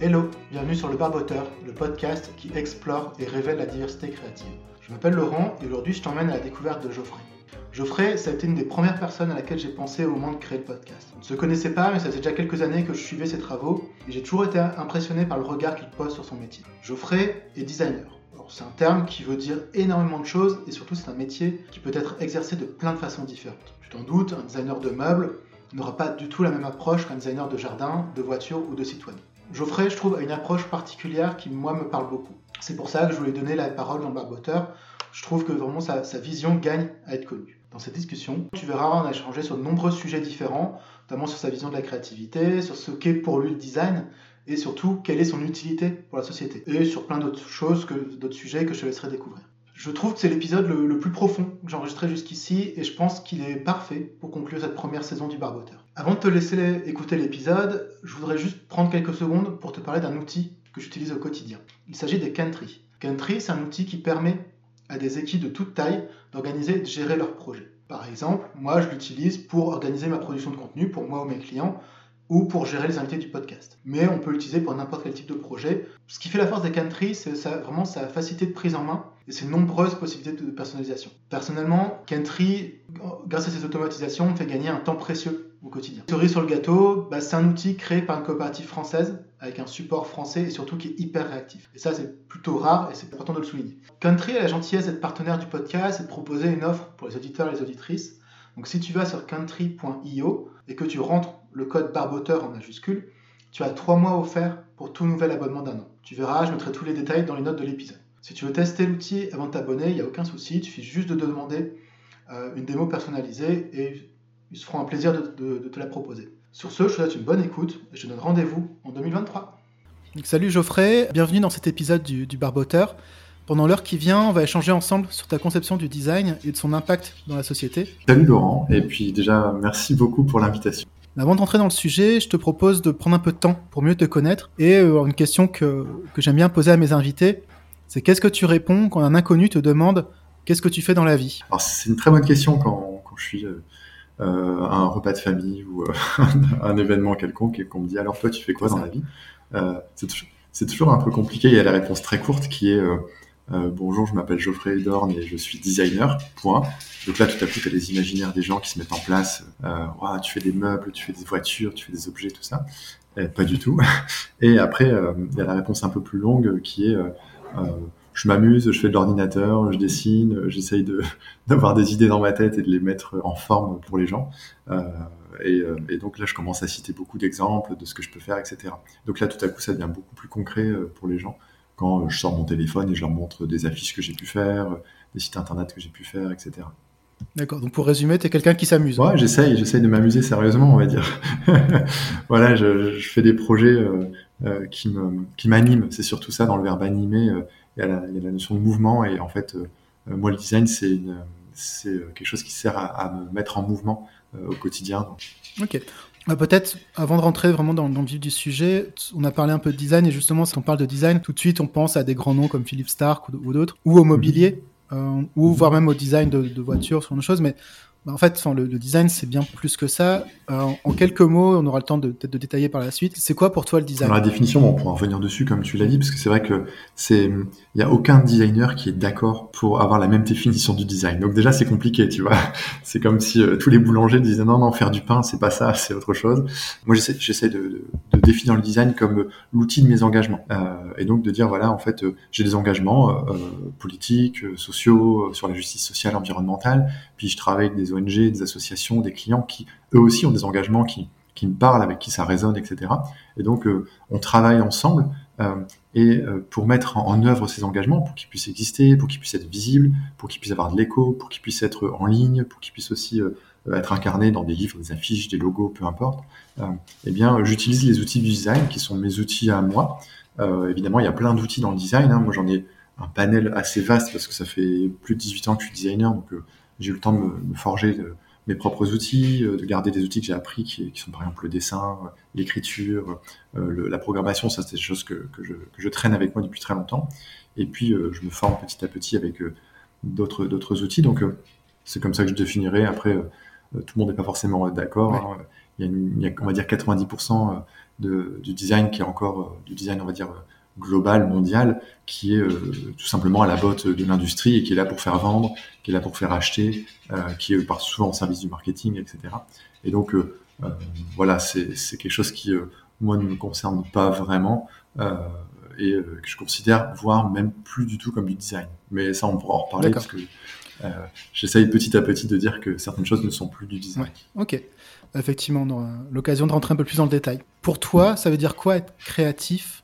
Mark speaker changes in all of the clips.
Speaker 1: Hello, bienvenue sur Le Barboteur, le podcast qui explore et révèle la diversité créative. Je m'appelle Laurent et aujourd'hui je t'emmène à la découverte de Geoffrey. Geoffrey, ça a été une des premières personnes à laquelle j'ai pensé au moment de créer le podcast. On ne se connaissait pas, mais ça faisait déjà quelques années que je suivais ses travaux et j'ai toujours été impressionné par le regard qu'il pose sur son métier. Geoffrey est designer. C'est un terme qui veut dire énormément de choses et surtout c'est un métier qui peut être exercé de plein de façons différentes. Tu t'en doutes, un designer de meubles n'aura pas du tout la même approche qu'un designer de jardin, de voiture ou de web. Geoffrey, je trouve, a une approche particulière qui, moi, me parle beaucoup. C'est pour ça que je voulais donner la parole dans le barboteur. Je trouve que vraiment sa, vision gagne à être connue. Dans cette discussion, tu verras, on a échangé sur de nombreux sujets différents, notamment sur sa vision de la créativité, sur ce qu'est pour lui le design, et surtout quelle est son utilité pour la société. Et sur plein d'autres choses, d'autres sujets que je te laisserai découvrir. Je trouve que c'est l'épisode le, plus profond que j'ai enregistré jusqu'ici et je pense qu'il est parfait pour conclure cette première saison du Barboteur. Avant de te laisser écouter l'épisode, je voudrais juste prendre quelques secondes pour te parler d'un outil que j'utilise au quotidien. Il s'agit des Country. Country, c'est un outil qui permet à des équipes de toute taille d'organiser et de gérer leurs projets. Par exemple, moi je l'utilise pour organiser ma production de contenu pour moi ou mes clients ou pour gérer les invités du podcast. Mais on peut l'utiliser pour n'importe quel type de projet. Ce qui fait la force des Country, c'est vraiment sa facilité de prise en main et ses nombreuses possibilités de personnalisation. Personnellement, Country, grâce à ses automatisations, fait gagner un temps précieux au quotidien. Cerise sur le gâteau, bah, c'est un outil créé par une coopérative française avec un support français et surtout qui est hyper réactif. Et ça, c'est plutôt rare et c'est important de le souligner. Country a la gentillesse d'être partenaire du podcast et de proposer une offre pour les auditeurs et les auditrices. Donc si tu vas sur country.io et que tu rentres le code barboteur en majuscule, tu as trois mois offerts pour tout nouvel abonnement d'un an. Tu verras, je mettrai tous les détails dans les notes de l'épisode. Si tu veux tester l'outil avant de t'abonner, il n'y a aucun souci, il suffit juste de demander euh, une démo personnalisée et ils se feront un plaisir de, te la proposer. Sur ce, je te souhaite une bonne écoute et je te donne rendez-vous en 2023.
Speaker 2: salut Geoffrey, bienvenue dans cet épisode du, du Barboteur. Pendant l'heure qui vient, on va échanger ensemble sur ta conception du design et de son impact dans la société.
Speaker 3: Salut Laurent, et puis déjà merci beaucoup pour l'invitation.
Speaker 2: Avant d'entrer dans le sujet, je te propose de prendre un peu de temps pour mieux te connaître. Et euh, une question que, que j'aime bien poser à mes invités, c'est qu'est-ce que tu réponds quand un inconnu te demande qu'est-ce que tu fais dans la vie?
Speaker 3: C'est une très bonne question quand, quand je suis euh, euh à un repas de famille ou euh, un événement quelconque et qu'on me dit alors toi tu fais quoi dans la vie? C'est toujours, un peu compliqué. Il y a la réponse très courte qui est euh, bonjour, je m'appelle Geoffrey Dorn et je suis designer. Point. Donc là, tout à coup, tu as les imaginaires des gens qui se mettent en place. Euh, tu fais des meubles, tu fais des voitures, tu fais des objets, tout ça. pas du tout. Et après, euh, il y a la réponse un peu plus longue qui est euh, je m'amuse, je fais de l'ordinateur, je dessine, j'essaye d'avoir des idées dans ma tête et de les mettre en forme pour les gens. Et, et, donc là, je commence à citer beaucoup d'exemples de ce que je peux faire, etc. Donc là, tout à coup, ça devient beaucoup plus concret pour les gens quand je sors mon téléphone et je leur montre des affiches que j'ai pu faire, des sites internet que j'ai pu faire, etc.
Speaker 2: D'accord. Donc pour résumer, tu es quelqu'un qui s'amuse.
Speaker 3: Ouais, j'essaye, j'essaye de m'amuser sérieusement, on va dire. voilà, je, fais des projets euh, euh, qui me, qui m'animent. C'est surtout ça dans le verbe animer. Euh, il y, a la notion de mouvement et en fait, moi le design c'est c'est quelque chose qui sert à, me mettre en mouvement au quotidien.
Speaker 2: Ok. Bah, peut-être, avant de rentrer vraiment dans, le vif du sujet, on a parlé un peu de design, et justement, si on parle de design, tout de suite, on pense à des grands noms comme Philippe Stark ou, d'autres, ou au mobilier, euh, ou voire même au design de, de voitures, ce genre de choses. Mais en fait, le, design, c'est bien plus que ça. Euh, en quelques mots, on aura le temps de peut-être de détailler par la suite. C'est quoi pour toi le design
Speaker 3: La définition, on pourra revenir dessus comme tu l'as dit, parce que c'est vrai que c'est, il y a aucun designer qui est d'accord pour avoir la même définition du design. Donc déjà, c'est compliqué, tu vois. C'est comme si euh, tous les boulangers disaient non, non, faire du pain, c'est pas ça, c'est autre chose. Moi, j'essaie, de, définir le design comme l'outil de mes engagements, euh, et donc de dire voilà, en fait, euh, j'ai des engagements euh, politiques, sociaux, sur la justice sociale, environnementale, puis je travaille avec des Des associations, des clients qui eux aussi ont des engagements qui, qui me parlent, avec qui ça résonne, etc. Et donc euh, on travaille ensemble euh, et euh, pour mettre en, œuvre ces engagements, pour qu'ils puissent exister, pour qu'ils puissent être visibles, pour qu'ils puissent avoir de l'écho, pour qu'ils puissent être en ligne, pour qu'ils puissent aussi être incarnés dans des livres, des affiches, des logos, peu importe. eh bien, j'utilise les outils du design qui sont mes outils à moi. évidemment, il y a plein d'outils dans le design. Hein. Moi, j'en ai un panel assez vaste parce que ça fait plus de 18 ans que je suis designer, donc j'ai eu le temps de me, forger de, mes propres outils, euh, de garder des outils que j'ai appris qui, sont par exemple le dessin, l'écriture, euh, la programmation, ça c'est des choses que, je, que, je, traîne avec moi depuis très longtemps. Et puis euh, je me forme petit à petit avec d'autres d'autres outils. Donc c'est comme ça que je définirai. Après, tout le monde n'est pas forcément d'accord. Hein. Il, y a il, y a on va dire 90% de, du design qui est encore du design, on va dire, global, mondial, qui est tout simplement à la botte de l'industrie et qui est là pour faire vendre, qui est là pour faire acheter, qui est souvent au service du marketing, etc. Et donc, voilà, c'est quelque chose qui, moi, ne me concerne pas vraiment et que je considère, voire même plus du tout comme du design. Mais ça, on pourra en reparler parce que euh, j'essaye petit à petit de dire que certaines choses ne sont plus du design.
Speaker 1: Ok. Effectivement, l'occasion de rentrer un peu plus dans le détail. Pour toi, ça veut dire quoi être créatif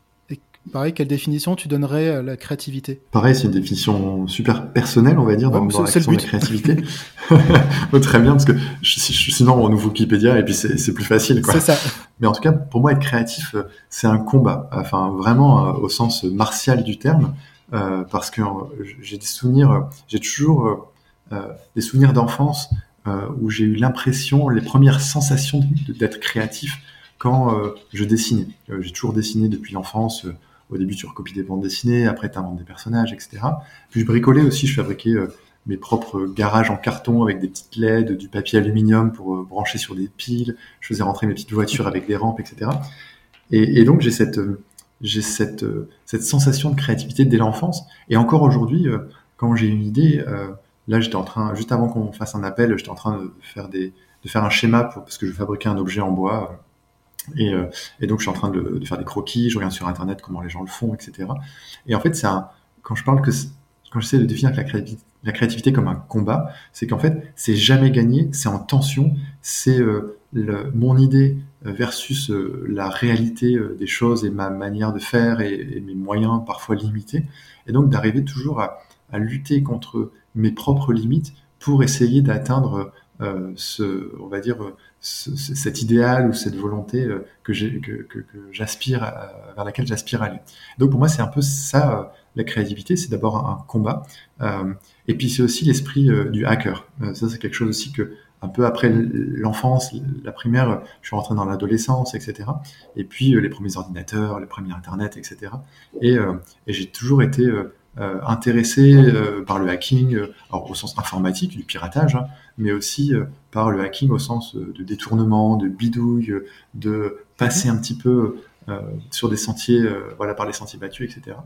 Speaker 1: pareil, quelle définition tu donnerais à la créativité?
Speaker 3: Pareil, c'est une définition super personnelle, on va dire, dans, la question de la créativité. Très bien, parce que sinon on ouvre Wikipédia et puis c'est plus facile.
Speaker 1: C'est ça.
Speaker 3: Mais en tout cas, pour moi, être créatif, euh, c'est un combat. Enfin, vraiment euh, au sens martial du terme. Euh, parce que euh, j'ai des souvenirs, j'ai toujours euh, des souvenirs d'enfance où j'ai eu l'impression, les premières sensations d'être créatif quand je dessinais. j'ai toujours dessiné depuis l'enfance. Au début, tu recopies des bandes dessinées, après, tu inventes des personnages, etc. Puis je bricolais aussi, je fabriquais mes propres garages en carton avec des petites LED, du papier aluminium pour brancher sur des piles. Je faisais rentrer mes petites voitures avec des rampes, etc. Et, donc j'ai euh, cette sensation de créativité dès l'enfance. Et encore aujourd'hui, euh, quand j'ai une idée, euh, là j'étais en train, juste avant qu'on fasse un appel, j'étais en train de faire un schéma parce que je fabriquais un objet en bois. Et, et, donc je suis en train de, faire des croquis, je regarde sur internet comment les gens le font, etc. Et en fait, c'est quand je parle que quand j'essaie de définir la créativité, comme un combat, c'est qu'en fait, c'est jamais gagné, c'est en tension, c'est euh, mon idée versus euh, la réalité euh, des choses et ma manière de faire et, mes moyens parfois limités. Et donc d'arriver toujours à, lutter contre mes propres limites pour essayer d'atteindre euh, ce, on va dire, cet idéal ou cette volonté que, j'aspire, vers laquelle j'aspire à aller. Donc pour moi, c'est un peu ça, la créativité, c'est d'abord un, combat. et puis c'est aussi l'esprit du hacker. ça, c'est quelque chose aussi que un peu après l'enfance, la primaire, je suis rentré dans l'adolescence, etc. Et puis euh, les premiers ordinateurs, les premiers Internet, etc. Euh, et, j'ai toujours été euh, intéressé par le hacking, au sens informatique, du piratage, hein, mais aussi par le hacking au sens de détournement, de bidouille, de passer un petit peu sur des sentiers, voilà, par les sentiers battus, etc.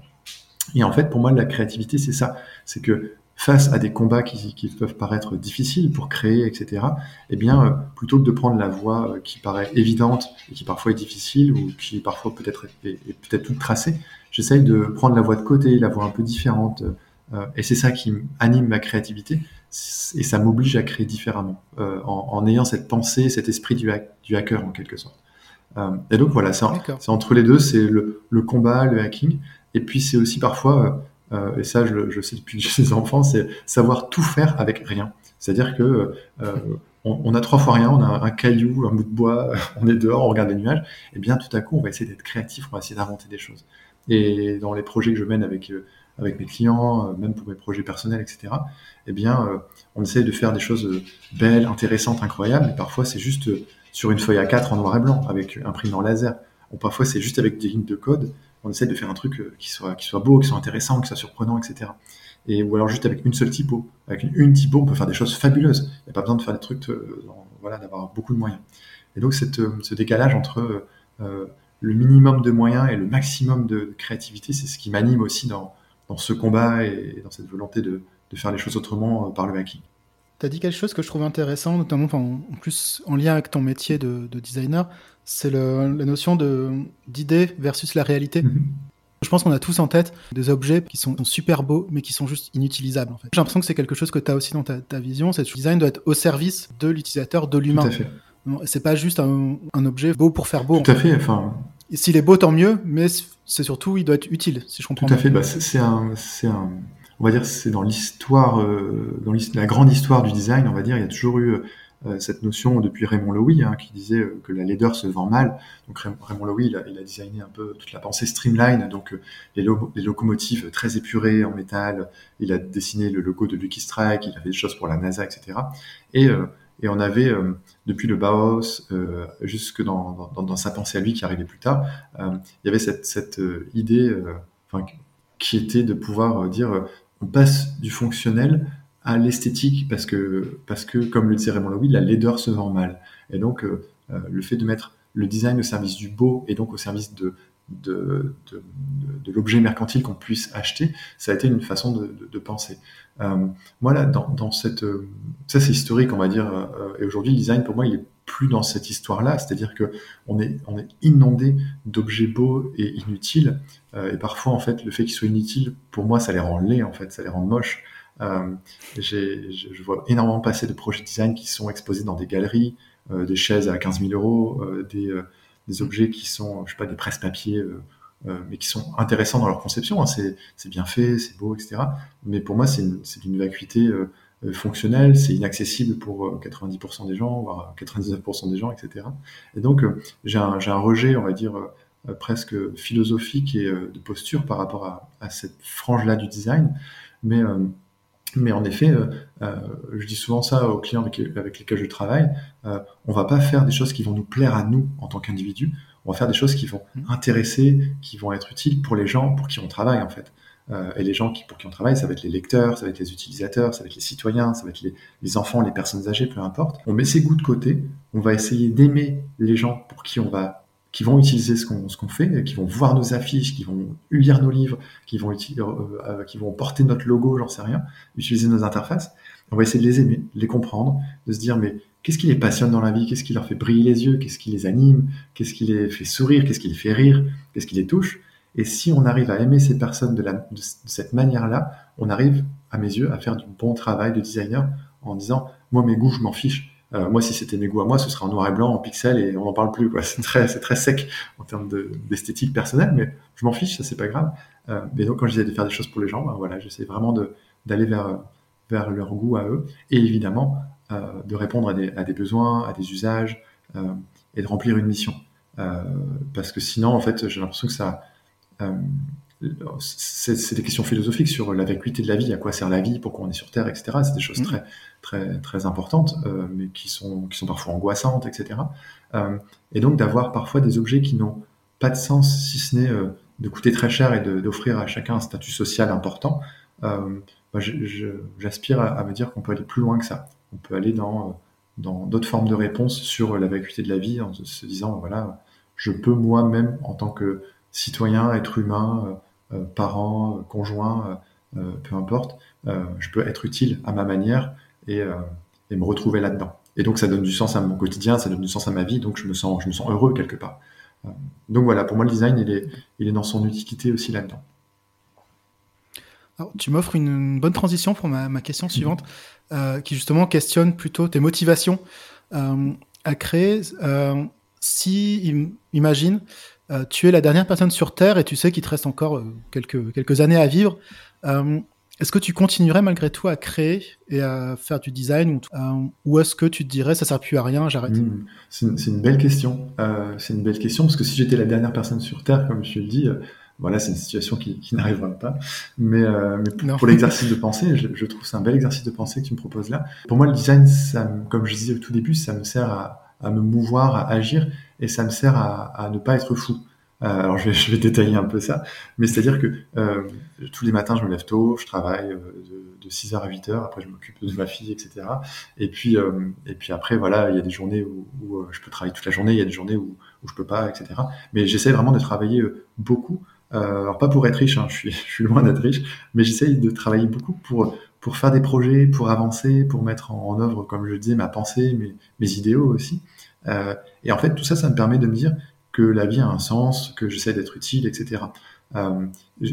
Speaker 3: Et en fait, pour moi, la créativité, c'est ça. C'est que face à des combats qui, peuvent paraître difficiles pour créer, etc., eh bien, euh, plutôt que de prendre la voie euh, qui paraît évidente et qui parfois est difficile ou qui parfois peut-être est, peut-être toute tracée, j'essaye de prendre la voie de côté, la voie un peu différente. Euh, et c'est ça qui anime ma créativité et ça m'oblige à créer différemment en, ayant cette pensée, cet esprit du, du hacker en quelque sorte. et donc voilà, c'est entre les deux, c'est le, le, combat, le hacking, et puis c'est aussi parfois euh, et ça je, je sais depuis que j'ai des enfants, c'est savoir tout faire avec rien. C'est-à-dire que euh, on, on, a trois fois rien, on a un caillou, un bout de bois, on est dehors, on regarde les nuages, et bien tout à coup on va essayer d'être créatif, on va essayer d'inventer des choses. Et dans les projets que je mène avec euh, avec mes clients, même pour mes projets personnels, etc. Eh bien, on essaye de faire des choses belles, intéressantes, incroyables. Mais parfois, c'est juste sur une feuille A4 en noir et blanc avec en laser. Ou parfois, c'est juste avec des lignes de code on essaie de faire un truc euh, qui soit, qui soit beau, qui soit intéressant, qui soit surprenant, etc. Et, ou alors juste avec une seule typo. Avec une, typo, on peut faire des choses fabuleuses. Il n'y a pas besoin de faire des trucs, euh, voilà, d'avoir beaucoup de moyens. Et donc euh, ce décalage entre le minimum de moyens et le maximum de créativité, c'est ce qui m'anime aussi dans, dans, ce combat et, dans cette volonté de, de, faire les choses autrement par le hacking.
Speaker 1: Tu as dit quelque chose que je trouve intéressant, notamment en, plus en lien avec ton métier de, de designer, c'est la notion d'idée versus la réalité. Mhm. Je pense qu'on a tous en tête des objets qui sont, super beaux, mais qui sont juste inutilisables. En fait. J'ai l'impression que c'est quelque chose que tu as aussi dans ta, vision. C'est que le design doit être au service de l'utilisateur, de l'humain. C'est pas juste un, objet beau pour faire beau.
Speaker 3: Tout à fait. Enfin...
Speaker 1: S'il est beau, tant mieux, mais c'est surtout, il doit être utile, si je comprends
Speaker 3: Tout à fait. Bah, c'est un, un, on va dire, c'est dans l'histoire, euh, dans la grande histoire du design, on va dire, il y a toujours eu euh, cette notion depuis Raymond Loewy, hein, qui disait euh, que la laideur se vend mal. Donc Raymond Loewy, il a, il a designé un peu toute la pensée streamline, donc euh, les, les, locomotives très épurées en métal. Il a dessiné le logo de Lucky Strike, il a fait des choses pour la NASA, etc. Et, et on avait, depuis le Bauhaus jusque dans, dans, sa pensée à lui qui arrivait plus tard, il y avait cette, cette idée enfin, qui était de pouvoir dire on passe du fonctionnel à l'esthétique parce que, parce que, comme le disait Raymond Loewy, la laideur se vend mal. Et donc, euh, euh, le fait de mettre le design au service du beau et donc au service de, de, de, de, l'objet mercantile qu'on puisse acheter, ça a été une façon de, de penser. Euh, moi, là, dans, dans cette... Euh, ça, c'est historique, on va dire. Euh, et aujourd'hui, le design, pour moi, il est plus dans cette histoire-là. C'est-à-dire que on est, on est inondé d'objets beaux et inutiles. Euh, et parfois, en fait, le fait qu'ils soient inutiles, pour moi, ça les rend laids, en fait. Ça les rend moches. Euh, je, je vois énormément passer de projets de design qui sont exposés dans des galeries, des chaises à 15 000 euros, des des objets qui sont, je sais pas, des presse-papiers, euh, euh, mais qui sont intéressants dans leur conception. Hein. C'est bien fait, c'est beau, etc. Mais pour moi, c'est une, vacuité euh, fonctionnelle, c'est inaccessible pour 90% des gens, voire 99% des gens, etc. Et donc, j'ai un, un, rejet, on va dire, presque philosophique et de posture par rapport à, à cette frange-là du design. Mais mais en effet, euh, euh, je dis souvent ça aux clients avec, avec lesquels je travaille, euh, on va pas faire des choses qui vont nous plaire à nous en tant qu'individus, on va faire des choses qui vont mmh. intéresser, qui vont être utiles pour les gens pour qui on travaille en fait. Euh, et les gens qui, pour qui on travaille, ça va être les lecteurs, ça va être les utilisateurs, ça va être les citoyens, ça va être les, les enfants, les personnes âgées, peu importe. On met ses goûts de côté, on va essayer d'aimer les gens pour qui on va qui vont utiliser ce qu'on qu'on fait, qui vont voir nos affiches, qui vont lire nos livres, qui vont euh, euh, qui vont porter notre logo, j'en sais rien, utiliser nos interfaces. On va essayer de les aimer, de les comprendre, de se dire mais qu'est-ce qui les passionne dans la vie, qu'est-ce qui leur fait briller les yeux, qu'est-ce qui les anime, qu'est-ce qui les fait sourire, qu'est-ce qui les fait rire, qu'est-ce qui les touche? Et si on arrive à aimer ces personnes de, la, de cette manière-là, on arrive, à mes yeux, à faire du bon travail de designer en disant moi mes goûts je m'en fiche euh, moi, si c'était mes goûts à moi, ce serait en noir et blanc, en pixels, et on n'en parle plus. C'est très, c'est très sec en termes d'esthétique personnelle, mais je m'en fiche, ça c'est pas grave. Euh, mais donc, quand j'essaie de faire des choses pour les gens, ben, voilà, j'essaie vraiment d'aller vers, vers leur goût à eux, et évidemment euh, de répondre à des, à des, besoins, à des usages, euh, et de remplir une mission. Euh, parce que sinon, en fait, j'ai l'impression que ça c'est des questions philosophiques sur la vacuité de la vie, à quoi sert la vie, pourquoi on est sur Terre, etc. C'est des choses mmh. très, très, très importantes, euh, mais qui sont, qui sont parfois angoissantes, etc. Euh, et donc d'avoir parfois des objets qui n'ont pas de sens, si ce n'est euh, de coûter très cher et d'offrir à chacun un statut social important. Euh, bah, J'aspire à, à, me dire qu'on peut aller plus loin que ça. On peut aller dans dans d'autres formes de réponses sur la vacuité de la vie en se disant voilà, je peux moi-même en tant que citoyen, être humain, euh, parents, conjoints, euh, peu importe, euh, je peux être utile à ma manière et, et me retrouver là-dedans. Et donc ça donne du sens à mon quotidien, ça donne du sens à ma vie, donc je me sens, je me sens heureux quelque part. Donc voilà, pour moi le design, il est, il est dans son utilité aussi là-dedans.
Speaker 1: Alors, tu m'offres une bonne transition pour ma, ma question suivante, euh, qui justement questionne plutôt tes motivations euh, à créer. Euh, si, imagine, euh, tu es la dernière personne sur Terre et tu sais qu'il te reste encore euh, quelques, quelques années à vivre. Euh, est-ce que tu continuerais malgré tout à créer et à faire du design ou, ou est-ce que tu te dirais ça sert plus à rien, j'arrête
Speaker 3: mmh. C'est une, une, belle question. c'est une belle question parce que si j'étais la dernière personne sur Terre, comme je le dis, voilà, c'est une situation qui, qui n'arrivera pas. Mais, mais pour, l'exercice de pensée, je, je trouve c'est un bel exercice de pensée que tu me proposes là. Pour moi, le design, ça, comme je disais au tout début, ça me sert à, à me mouvoir, à agir, et ça me sert à, ne pas être fou. Euh, alors je vais, détailler un peu ça, mais c'est-à-dire que euh, tous les matins je me lève tôt, je travaille euh, de, de 6h à 8h, après je m'occupe de ma fille, etc. Et puis, et puis après, voilà, il y a des journées où, je peux travailler toute la journée, il y a des journées où, où je peux pas, etc. Mais j'essaie vraiment de travailler beaucoup. alors pas pour être riche, hein, je, suis, loin d'être riche, mais j'essaie de travailler beaucoup pour pour faire des projets, pour avancer, pour mettre en, en œuvre, comme je disais, ma pensée, mes, mes idéaux aussi. Euh, et en fait, tout ça, ça me permet de me dire que la vie a un sens, que j'essaie d'être utile, etc. Euh,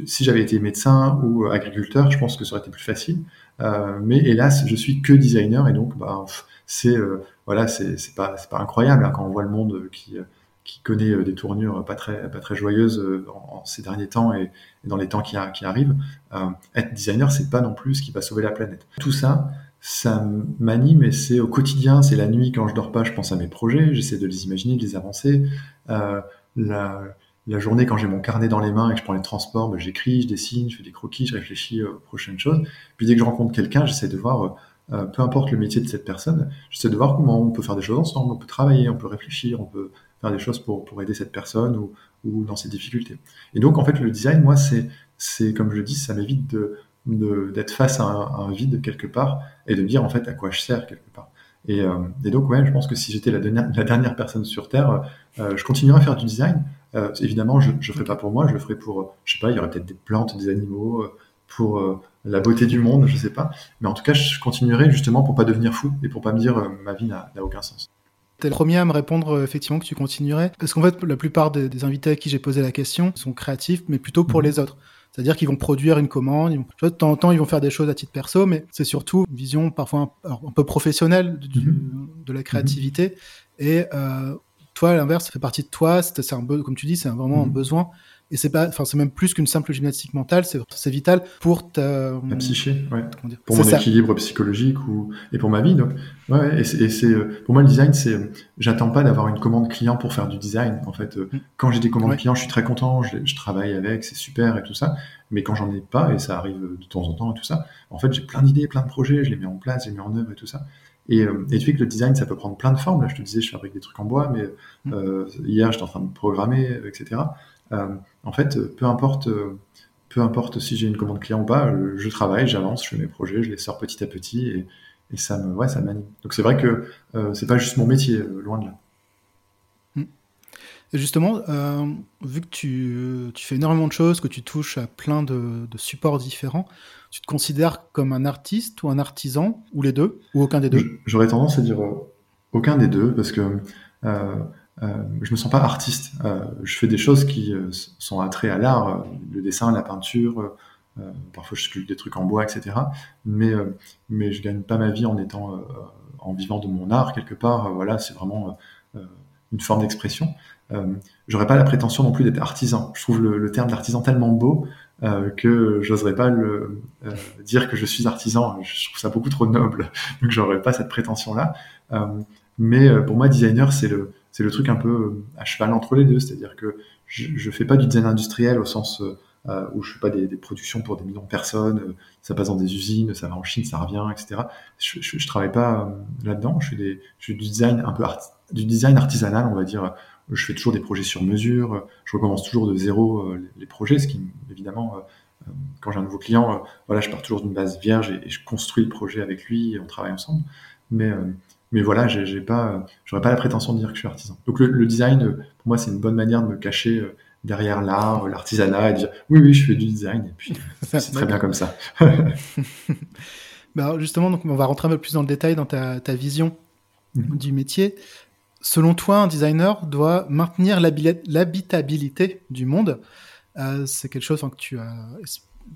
Speaker 3: si j'avais été médecin ou agriculteur, je pense que ça aurait été plus facile. Euh, mais hélas, je suis que designer et donc, bah, c'est euh, voilà, c'est pas incroyable hein, quand on voit le monde qui connaît euh, des tournures pas très pas très joyeuses euh, en, ces derniers temps et, dans les temps qui, arrivent. Euh, être designer, c'est pas non plus ce qui va sauver la planète. Tout ça, ça m'anime et c'est au quotidien, c'est la nuit quand je dors pas, je pense à mes projets, j'essaie de les imaginer, de les avancer. Euh, la, la, journée quand j'ai mon carnet dans les mains et que je prends les transports, ben, j'écris, je dessine, je fais des croquis, je réfléchis aux prochaines choses. Puis dès que je rencontre quelqu'un, j'essaie de voir, euh, peu importe le métier de cette personne, j'essaie de voir comment on peut faire des choses ensemble, on peut travailler, on peut réfléchir, on peut faire des choses pour, pour aider cette personne ou, ou dans ses difficultés. Et donc en fait le design, moi c'est c'est comme je le dis, ça m'évite de d'être face à un, à un, vide quelque part et de me dire en fait à quoi je sers quelque part. Et, et, donc, ouais, je pense que si j'étais la, la, dernière personne sur Terre, je continuerais à faire du design. évidemment, je ne le ferai pas pour moi, je le ferai pour, je sais pas, il y aurait peut-être des plantes, des animaux, pour la beauté du monde, je sais pas. Mais en tout cas, je continuerai justement pour pas devenir fou et pour pas me dire ma vie n'a aucun sens.
Speaker 1: T'es le premier à me répondre effectivement que tu continuerais. Parce qu'en fait, la plupart des, invités à qui j'ai posé la question sont créatifs, mais plutôt pour mhm. les autres. C'est-à-dire qu'ils vont produire une commande, ils vont, de temps en temps, ils vont faire des choses à titre perso, mais c'est surtout une vision parfois un, peu professionnelle mhm. de la créativité. Et euh, toi, à l'inverse, ça fait partie de toi, c'est un comme tu dis, c'est vraiment un mhm. besoin. Et c'est pas, enfin, c'est même plus qu'une simple gymnastique mentale, c'est vital pour ta.
Speaker 3: La psyché, ouais. Pour mon équilibre psychologique ou, et pour ma vie, donc. Ouais, et c'est, euh, pour moi, le design, c'est, j'attends pas d'avoir une commande client pour faire du design. En fait, euh, mm. quand j'ai des commandes clients, je suis très content, je, je travaille avec, c'est super et tout ça. Mais quand j'en ai pas, et ça arrive de temps en temps et tout ça, en fait, j'ai plein d'idées, plein de projets, je les mets en place, je les mets en œuvre et tout ça. Et, euh, et tu sais que le design, ça peut prendre plein de formes. Là, je te disais, je fabrique des trucs en bois, mais mm. euh, hier, j'étais en train de programmer, etc. Euh, en fait, peu importe, peu importe si j'ai une commande client ou pas, je travaille, j'avance, je fais mes projets, je les sors petit à petit et, et ça me, ouais, ça m'anime. Donc c'est vrai que euh, c'est pas juste mon métier, loin de là.
Speaker 1: Justement, euh, vu que tu, fais énormément de choses, que tu touches à plein de, supports différents, tu te considères comme un artiste ou un artisan, ou les deux, ou aucun des deux?
Speaker 3: J'aurais tendance à dire aucun des deux, parce que euh, je me sens pas artiste. Euh, je fais des choses qui euh, sont attrées à l'art, le dessin, la peinture. parfois, je sculpte des trucs en bois, etc. Mais mais je gagne pas ma vie en étant en vivant de mon art quelque part. voilà, c'est vraiment une forme d'expression. Euh, J'aurais pas la prétention non plus d'être artisan. Je trouve le, le terme d'artisan tellement beau euh, que j'oserais pas le euh, dire que je suis artisan. Je trouve ça beaucoup trop noble, donc j'aurais pas cette prétention-là. mais pour moi, designer, c'est le c'est le truc un peu à cheval entre les deux, c'est-à-dire que je, je fais pas du design industriel au sens euh, où je fais pas des, des, productions pour des millions de personnes, ça passe dans des usines, ça va en Chine, ça revient, etc. Je, je, je travaille pas là-dedans, je fais des, je fais du design un peu art, du design artisanal, on va dire. Je fais toujours des projets sur mesure, je recommence toujours de zéro les, projets, ce qui évidemment quand j'ai un nouveau client, voilà, je pars toujours d'une base vierge et, et, je construis le projet avec lui et on travaille ensemble. Mais mais voilà, j'ai pas, j'aurais pas la prétention de dire que je suis artisan. Donc le, design, euh, pour moi, c'est une bonne manière de me cacher euh, derrière l'art, euh, l'artisanat, et dire oui, oui, je fais du design, et puis c'est très bien comme ça.
Speaker 1: bah justement, donc on va rentrer un peu plus dans le détail dans ta, ta vision mhm. du métier. Selon toi, un designer doit maintenir l'habitabilité du monde? c'est quelque chose que tu as,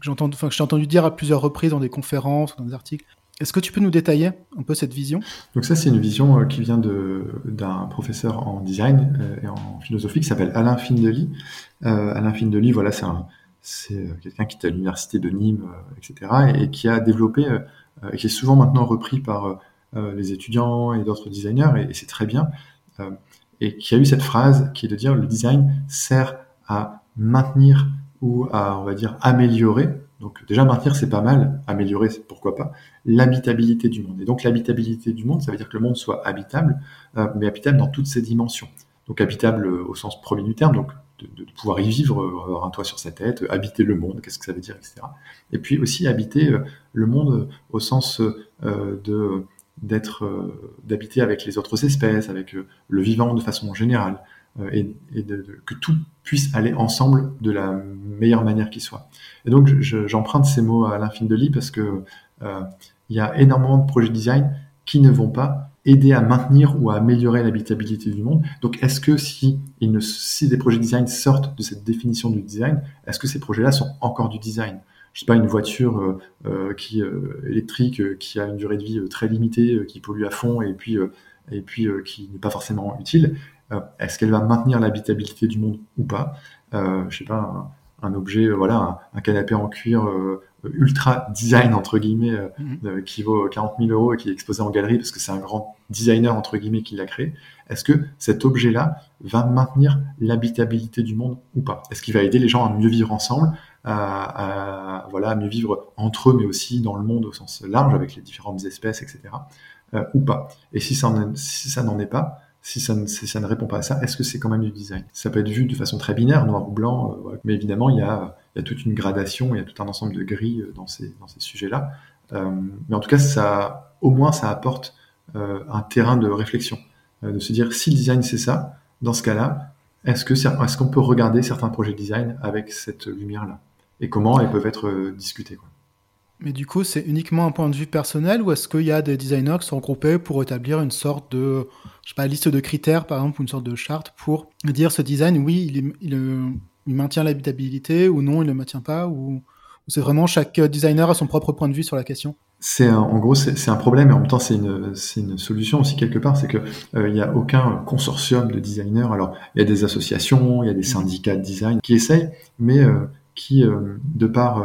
Speaker 1: que j'ai entendu dire à plusieurs reprises dans des conférences, dans des articles. Est-ce que tu peux nous détailler un peu cette vision?
Speaker 3: Donc ça, c'est une vision euh, qui vient d'un professeur en design euh, et en philosophie qui s'appelle Alain Findely. Euh, Alain Findely, voilà, c'est quelqu'un qui était à l'université de Nîmes, etc., et, qui a développé, et qui est souvent maintenant repris par les étudiants et d'autres designers, et c'est très bien, et qui a eu cette phrase qui est de dire le design sert à maintenir ou à, on va dire, améliorer donc déjà maintenir c'est pas mal, améliorer pourquoi pas, l'habitabilité du monde. Et donc l'habitabilité du monde, ça veut dire que le monde soit habitable, euh, mais habitable dans toutes ses dimensions. Donc habitable euh, au sens premier du terme, donc de, pouvoir y vivre, euh, avoir un toit sur sa tête, habiter le monde, qu'est-ce que ça veut dire, etc. Et puis aussi habiter le monde au sens de d'être d'habiter avec les autres espèces, avec le vivant de façon générale. Euh, et, que tout puisse aller ensemble de la meilleure manière qui soit. Et donc j'emprunte ces mots à Alain Findely parce que euh, il y a énormément de projets de design qui ne vont pas aider à maintenir ou à améliorer l'habitabilité du monde. Donc, est-ce que si, ne, si des projets de design sortent de cette définition du design, est-ce que ces projets-là sont encore du design? Je sais pas, une voiture euh, euh qui euh, électrique qui a une durée de vie très limitée, qui pollue à fond et puis et puis qui n'est pas forcément utile. Est-ce qu'elle va maintenir l'habitabilité du monde ou pas? Je sais pas, un, objet, voilà, un, canapé en cuir ultra design entre guillemets mhm. qui vaut 40 000 euros et qui est exposé en galerie parce que c'est un grand designer entre guillemets qui l'a créé. Est-ce que cet objet-là va maintenir l'habitabilité du monde ou pas? Est-ce qu'il va aider les gens à mieux vivre ensemble, à, voilà, à mieux vivre entre eux, mais aussi dans le monde au sens large avec les différentes espèces, etc. ou pas Et si ça, n'en est pas, si ça, ne, répond pas à ça, est-ce que c'est quand même du design? Ça peut être vu de façon très binaire, noir ou blanc, euh, mais évidemment, il y, a, toute une gradation, il y a tout un ensemble de grilles euh, dans ces, sujets-là. Euh, mais en tout cas, au moins, ça apporte un terrain de réflexion, de se dire si le design c'est ça, dans ce cas-là, est-ce qu'on peut regarder certains projets de design avec cette lumière-là? Et comment elles peuvent être discutées quoi.
Speaker 1: Mais du coup, c'est uniquement un point de vue personnel ou est-ce qu'il y a des designers qui sont regroupés pour établir une sorte de, je sais pas, liste de critères, par exemple, ou une sorte de charte pour dire ce design, oui, il, il, il maintient l'habitabilité ou non, il ne le maintient pas ou, c'est vraiment chaque designer a son propre point de vue sur la question?
Speaker 3: C'est en gros c'est un problème et en même temps c'est une, une solution aussi quelque part. C'est que euh, il n'y a aucun consortium de designers. Alors il y a des associations il y a des syndicats de design qui essayent mais euh, qui euh, de par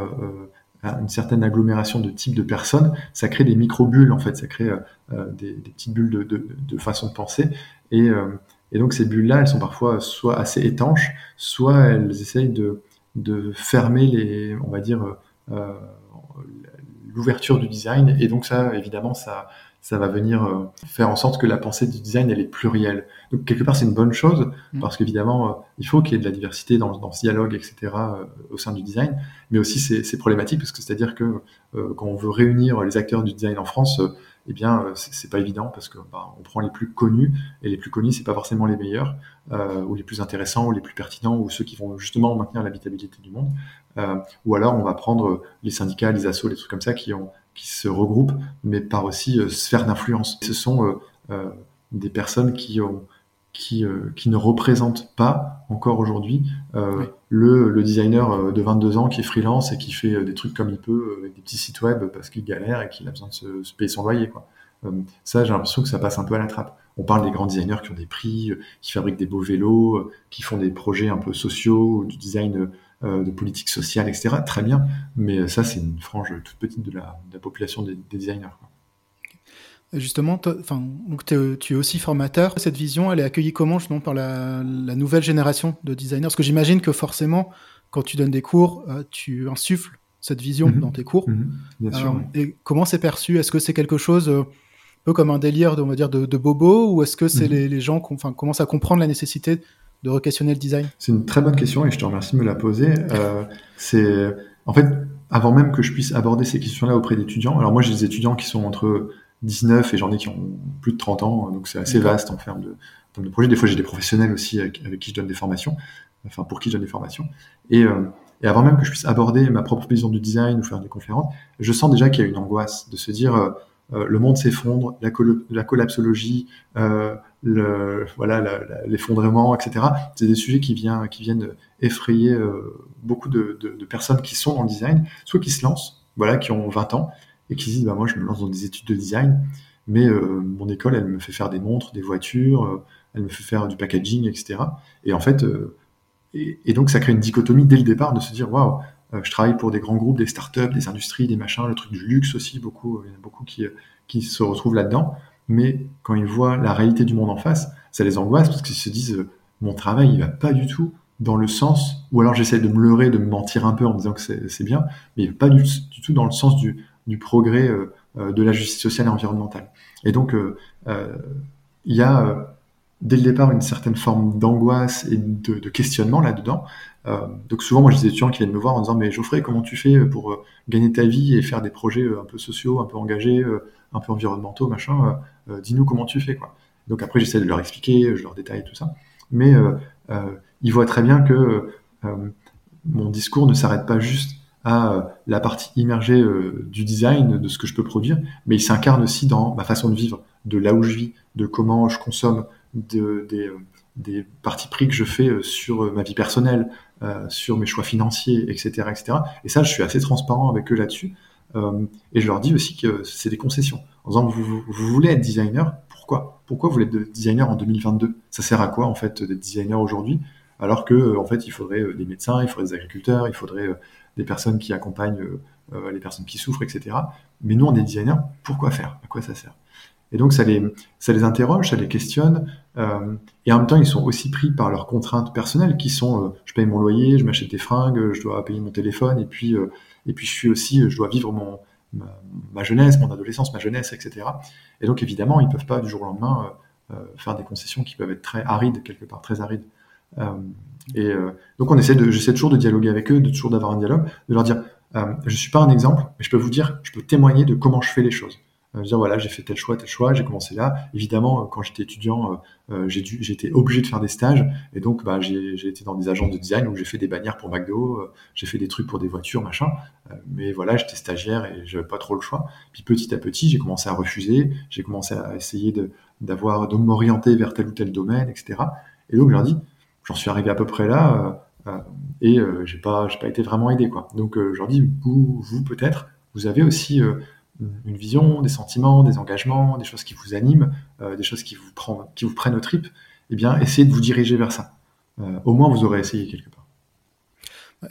Speaker 3: une certaine agglomération de types de personnes, ça crée des micro-bulles, en fait, ça crée des, petites bulles de, façon de penser. Et, donc ces bulles-là, elles sont parfois soit assez étanches, soit elles essayent de, de fermer les, on va dire, euh, l'ouverture du design. Et donc ça, évidemment, ça, ça va venir euh, faire en sorte que la pensée du design, elle est plurielle. Donc quelque part, c'est une bonne chose, mm. parce qu'évidemment, euh, il faut qu'il y ait de la diversité dans, dans ce dialogue, etc., au sein du design. Mais aussi, c'est problématique, parce que c'est-à-dire que quand on veut réunir les acteurs du design en France, eh bien, euh, c'est pas évident parce que bah, on prend les plus connus et les plus connus, c'est pas forcément les meilleurs euh, ou les plus intéressants ou les plus pertinents ou ceux qui vont justement maintenir l'habitabilité du monde. Euh, ou alors, on va prendre les syndicats, les assos, les trucs comme ça qui ont qui se regroupent, mais par aussi sphère d'influence. Ce sont des personnes qui ont qui, euh, qui ne représente pas encore aujourd'hui euh, le, le, designer euh, de 22 ans qui est freelance et qui fait des trucs comme il peut avec des petits sites web parce qu'il galère et qu'il a besoin de se, se payer son loyer. Quoi. ça, j'ai l'impression que ça passe un peu à la trappe. On parle des grands designers qui ont des prix, qui fabriquent des beaux vélos, qui font des projets un peu sociaux, du design de politique sociale, etc. Très bien, mais ça, c'est une frange toute petite de la, de la population des, des designers. Quoi.
Speaker 1: Justement, enfin, donc tu es aussi formateur. Cette vision, elle est accueillie comment justement par la, nouvelle génération de designers? Parce que j'imagine que forcément, quand tu donnes des cours, euh, tu insuffles cette vision mhm. dans tes cours.
Speaker 3: Mhm. Bien sûr.
Speaker 1: Euh, et comment c'est perçu? Est-ce que c'est quelque chose euh, un peu comme un délire, de, on va dire, de, bobo, ou est-ce que c'est mhm. les, gens qui commencent à comprendre la nécessité de re-questionner le design
Speaker 3: C'est une très bonne question et je te remercie de me la poser. c'est en fait avant même que je puisse aborder ces questions-là auprès d'étudiants. Alors moi, j'ai des étudiants qui sont entre 19 et j'en ai qui ont plus de 30 ans, donc c'est assez vaste en termes de, de projets. Des fois, j'ai des professionnels aussi avec, qui je donne des formations, enfin pour qui je donne des formations. Et, euh, et, avant même que je puisse aborder ma propre vision du design ou faire des conférences, je sens déjà qu'il y a une angoisse de se dire euh, euh le monde s'effondre, la, la, collapsologie, euh, voilà, l'effondrement, etc. C'est des sujets qui, vient, qui viennent effrayer euh, beaucoup de, personnes qui sont dans le design, soit qui se lancent, voilà, qui ont 20 ans et qui se disent bah, moi je me lance dans des études de design, mais euh, mon école elle me fait faire des montres, des voitures, euh, elle me fait faire du packaging, etc. Et en fait, et, donc ça crée une dichotomie dès le départ de se dire waouh, je travaille pour des grands groupes, des startups, des industries, des machins, le truc du luxe aussi, beaucoup, il y en a beaucoup qui, qui se retrouvent là-dedans. Mais quand ils voient la réalité du monde en face, ça les angoisse parce qu'ils se disent mon travail il va pas du tout dans le sens, ou alors j'essaie de me leurrer, de me mentir un peu en disant que c'est bien, mais il va pas du, tout dans le sens du du progrès euh, euh, de la justice sociale et environnementale. Et donc, euh, il y a dès le départ une certaine forme d'angoisse et de, questionnement là-dedans. Euh, donc souvent, moi, j'ai des étudiants qui viennent me voir en disant, mais Geoffrey, comment tu fais pour gagner ta vie et faire des projets un peu sociaux, un peu engagés, un peu environnementaux, machin Dis-nous comment tu fais, quoi. Donc après, j'essaie de leur expliquer, je leur détaille tout ça. Mais ils voient très bien que mon discours ne s'arrête pas juste à euh, la partie immergée euh, du design, de ce que je peux produire, mais il s'incarne aussi dans ma façon de vivre, de là où je vis, de comment je consomme, de, des, euh, des parties pris que je fais sur ma vie personnelle, sur mes choix financiers, etc., etc. Et ça, je suis assez transparent avec eux là-dessus. Et je leur dis aussi que c'est des concessions. En disant, vous, voulez être designer, pourquoi? Pourquoi vous voulez être designer en 2022 Ça sert à quoi, en fait, d'être designer aujourd'hui? Alors que en fait il faudrait des médecins, il faudrait des agriculteurs, il faudrait des personnes qui accompagnent euh, euh, les personnes qui souffrent, etc. Mais nous, on est designers, pourquoi faire? À quoi ça sert? Et donc, ça les, ça les interroge, ça les questionne, euh, et en même temps, ils sont aussi pris par leurs contraintes personnelles, qui sont je paye mon loyer, je m'achète des fringues, je dois payer mon téléphone, et puis, et puis je suis aussi, je dois vivre mon, ma, jeunesse, mon adolescence, ma jeunesse, etc. Et donc, évidemment, ils peuvent pas du jour au lendemain faire des concessions qui peuvent être très arides, quelque part, très arides. Et euh, donc on essaie de, j'essaie toujours de dialoguer avec eux, de toujours d'avoir un dialogue, de leur dire, euh, je suis pas un exemple, mais je peux vous dire, je peux témoigner de comment je fais les choses. Dire voilà, j'ai fait tel choix, tel choix, j'ai commencé là. Évidemment, quand j'étais étudiant, j'ai dû, j'étais obligé de faire des stages, et donc bah, j'ai été dans des agences de design où j'ai fait des bannières pour McDo, j'ai fait des trucs pour des voitures, machin. mais voilà, j'étais stagiaire et j'avais pas trop le choix. Puis petit à petit, j'ai commencé à refuser, j'ai commencé à essayer de d'avoir de m'orienter vers tel ou tel domaine, etc. Et donc je leur dis, j'en suis arrivé à peu près là et j'ai pas j'ai pas été vraiment aidé quoi. Donc je leur dis vous peut-être vous avez aussi une vision, des sentiments, des engagements, des choses qui vous animent, euh, des choses qui vous, prennent au trip, eh bien, essayez de vous diriger vers ça. Euh, au moins, vous aurez essayé quelque part.